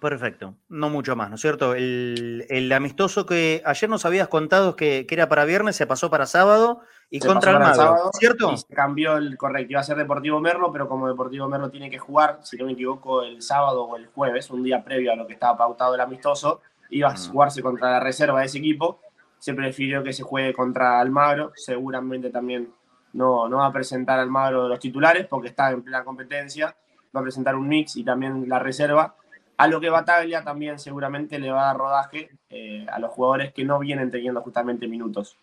Perfecto, no mucho más, ¿no es cierto? El, amistoso que ayer nos habías contado que, era para viernes se pasó para sábado y contra el sábado, ¿cierto? se cambió el correcto, iba a ser Deportivo Merlo, pero como Deportivo Merlo tiene que jugar, si no me equivoco, el sábado o el jueves, un día previo a lo que estaba pautado el amistoso, iba a mm. jugarse contra la reserva de ese equipo, se prefirió que se juegue contra Almagro, seguramente también no, no va a presentar Almagro de los titulares porque está en plena competencia, va a presentar un mix y también la reserva a lo que Bataglia también seguramente le va a dar rodaje eh, a los jugadores que no vienen teniendo justamente minutos.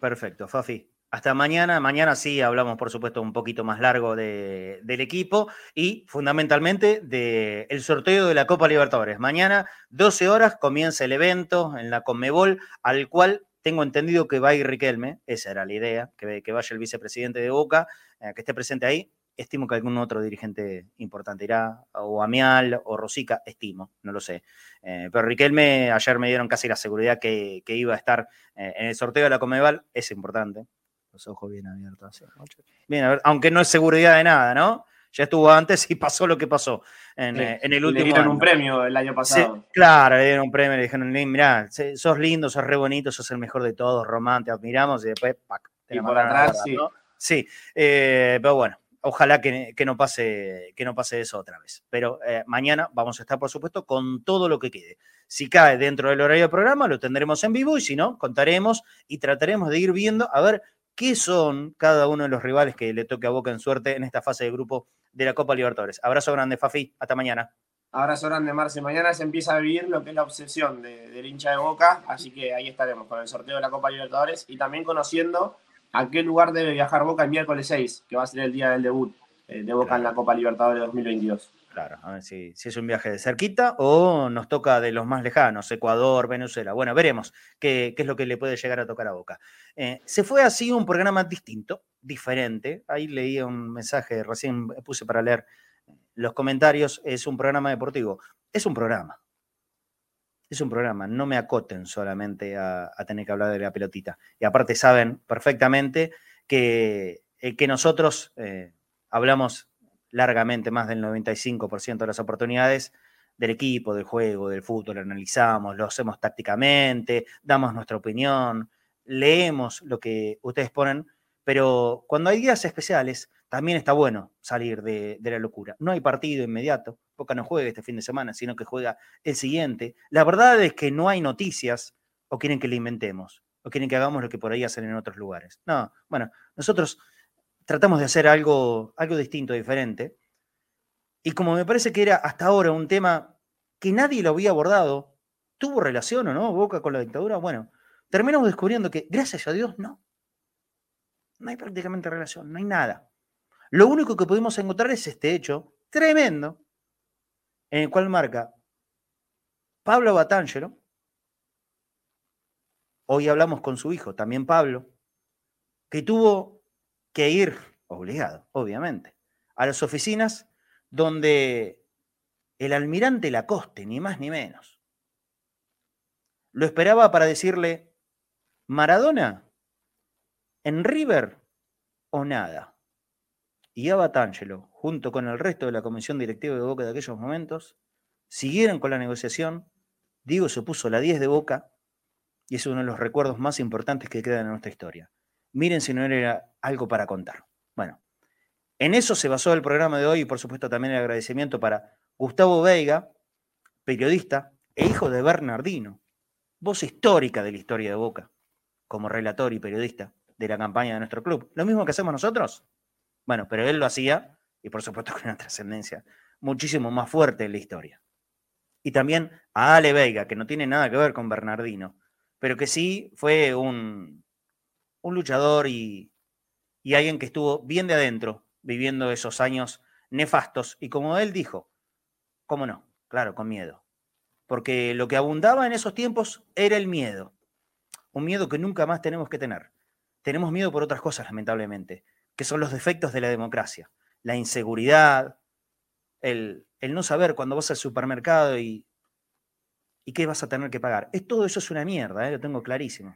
Perfecto, Fafi. Hasta mañana. Mañana sí hablamos, por supuesto, un poquito más largo del equipo y fundamentalmente del sorteo de la Copa Libertadores. Mañana, 12 horas, comienza el evento en la Conmebol, al cual tengo entendido que va a ir Riquelme. Esa era la idea, que, que vaya el vicepresidente de Boca, eh, que esté presente ahí estimo que algún otro dirigente importante irá, o Amial o Rosica, estimo, no lo sé. Eh, pero Riquelme, ayer me dieron casi la seguridad que, iba a estar eh, en el sorteo de la Comeval, es importante. Los ojos bien abiertos. Bien, a ver, aunque no es seguridad de nada, ¿no? Ya estuvo antes y pasó lo que pasó en, eh, el último. Le dieron un premio el año pasado. claro, le dieron un premio, le dijeron, mirá, sos lindo, sos re bonito, sos el mejor de todos, Román, te admiramos, y después, ¡pac! y por atrás, sí. Sí, pero bueno, Ojalá que, no pase, que no pase eso otra vez. Pero eh, mañana vamos a estar, por supuesto, con todo lo que quede. Si cae dentro del horario del programa, lo tendremos en vivo y si no, contaremos y trataremos de ir viendo a ver qué son cada uno de los rivales que le toque a Boca en suerte en esta fase de grupo de la Copa Libertadores. Abrazo grande, Fafi. Hasta mañana. Abrazo grande, Marce. Mañana se empieza a vivir lo que es la obsesión del hincha de Boca, así que ahí estaremos con el sorteo de la Copa Libertadores y también conociendo a qué lugar debe viajar Boca el miércoles 6, que va a ser el día del debut eh, de Boca en la Copa Libertadores 2022. Claro, a ver si, es un viaje de cerquita o nos toca de los más lejanos, Ecuador, Venezuela. Bueno, veremos qué, es lo que le puede llegar a tocar a Boca. Eh, se fue así un programa distinto, diferente. Ahí leí un mensaje, recién puse para leer los comentarios. Es un programa deportivo. Es un programa es un programa, no me acoten solamente a, tener que hablar de la pelotita. Y aparte saben perfectamente que, eh, que nosotros eh, hablamos largamente, más del 95% de las oportunidades del equipo, del juego, del fútbol, analizamos, lo hacemos tácticamente, damos nuestra opinión, leemos lo que ustedes ponen, pero cuando hay días especiales, también está bueno salir de, la locura. No hay partido inmediato, Boca no juega este fin de semana, sino que juega el siguiente. La verdad es que no hay noticias o quieren que le inventemos o quieren que hagamos lo que por ahí hacen en otros lugares. No, bueno, nosotros tratamos de hacer algo, algo distinto, diferente. Y como me parece que era hasta ahora un tema que nadie lo había abordado, ¿tuvo relación o no Boca con la dictadura? Bueno, terminamos descubriendo que, gracias a Dios, no. No hay prácticamente relación, no hay nada. Lo único que pudimos encontrar es este hecho tremendo en el cual marca Pablo Batangelo. Hoy hablamos con su hijo, también Pablo, que tuvo que ir, obligado, obviamente, a las oficinas donde el almirante Lacoste, ni más ni menos, lo esperaba para decirle, Maradona, en River o nada. Y a Batangelo, junto con el resto de la comisión directiva de Boca de aquellos momentos, siguieron con la negociación. Diego se puso la 10 de Boca y es uno de los recuerdos más importantes que quedan en nuestra historia. Miren si no era algo para contar. Bueno, en eso se basó el programa de hoy y por supuesto también el agradecimiento para Gustavo Veiga, periodista e hijo de Bernardino, voz histórica de la historia de Boca, como relator y periodista de la campaña de nuestro club. Lo mismo que hacemos nosotros. Bueno, pero él lo hacía y por supuesto con una trascendencia muchísimo más fuerte en la historia. Y también a Ale Veiga, que no tiene nada que ver con Bernardino, pero que sí fue un, un luchador y, y alguien que estuvo bien de adentro viviendo esos años nefastos. Y como él dijo, ¿cómo no? Claro, con miedo. Porque lo que abundaba en esos tiempos era el miedo. Un miedo que nunca más tenemos que tener. Tenemos miedo por otras cosas, lamentablemente, que son los defectos de la democracia la inseguridad, el, no saber cuando vas al supermercado y, qué vas a tener que pagar. Es, todo eso es una mierda, ¿eh? lo tengo clarísimo.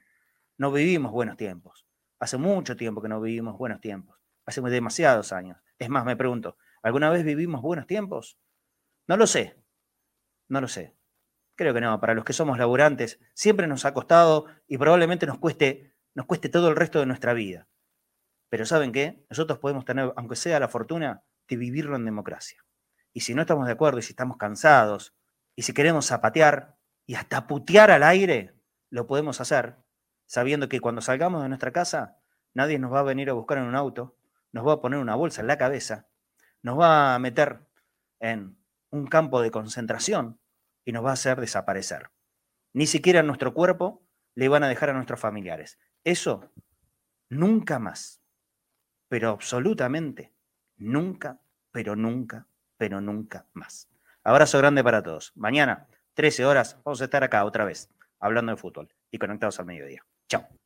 No vivimos buenos tiempos. Hace mucho tiempo que no vivimos buenos tiempos. Hace demasiados años. Es más, me pregunto, ¿Alguna vez vivimos buenos tiempos? No lo sé, no lo sé. Creo que no, para los que somos laburantes siempre nos ha costado y probablemente nos cueste, nos cueste todo el resto de nuestra vida. Pero ¿saben qué? Nosotros podemos tener, aunque sea la fortuna, de vivirlo en democracia. Y si no estamos de acuerdo y si estamos cansados y si queremos zapatear y hasta putear al aire, lo podemos hacer sabiendo que cuando salgamos de nuestra casa, nadie nos va a venir a buscar en un auto, nos va a poner una bolsa en la cabeza, nos va a meter en un campo de concentración y nos va a hacer desaparecer. Ni siquiera nuestro cuerpo le van a dejar a nuestros familiares. Eso nunca más, pero absolutamente nunca, pero nunca, pero nunca más. Abrazo grande para todos. Mañana, 13 horas, vamos a estar acá otra vez, hablando de fútbol y conectados al mediodía. Chao.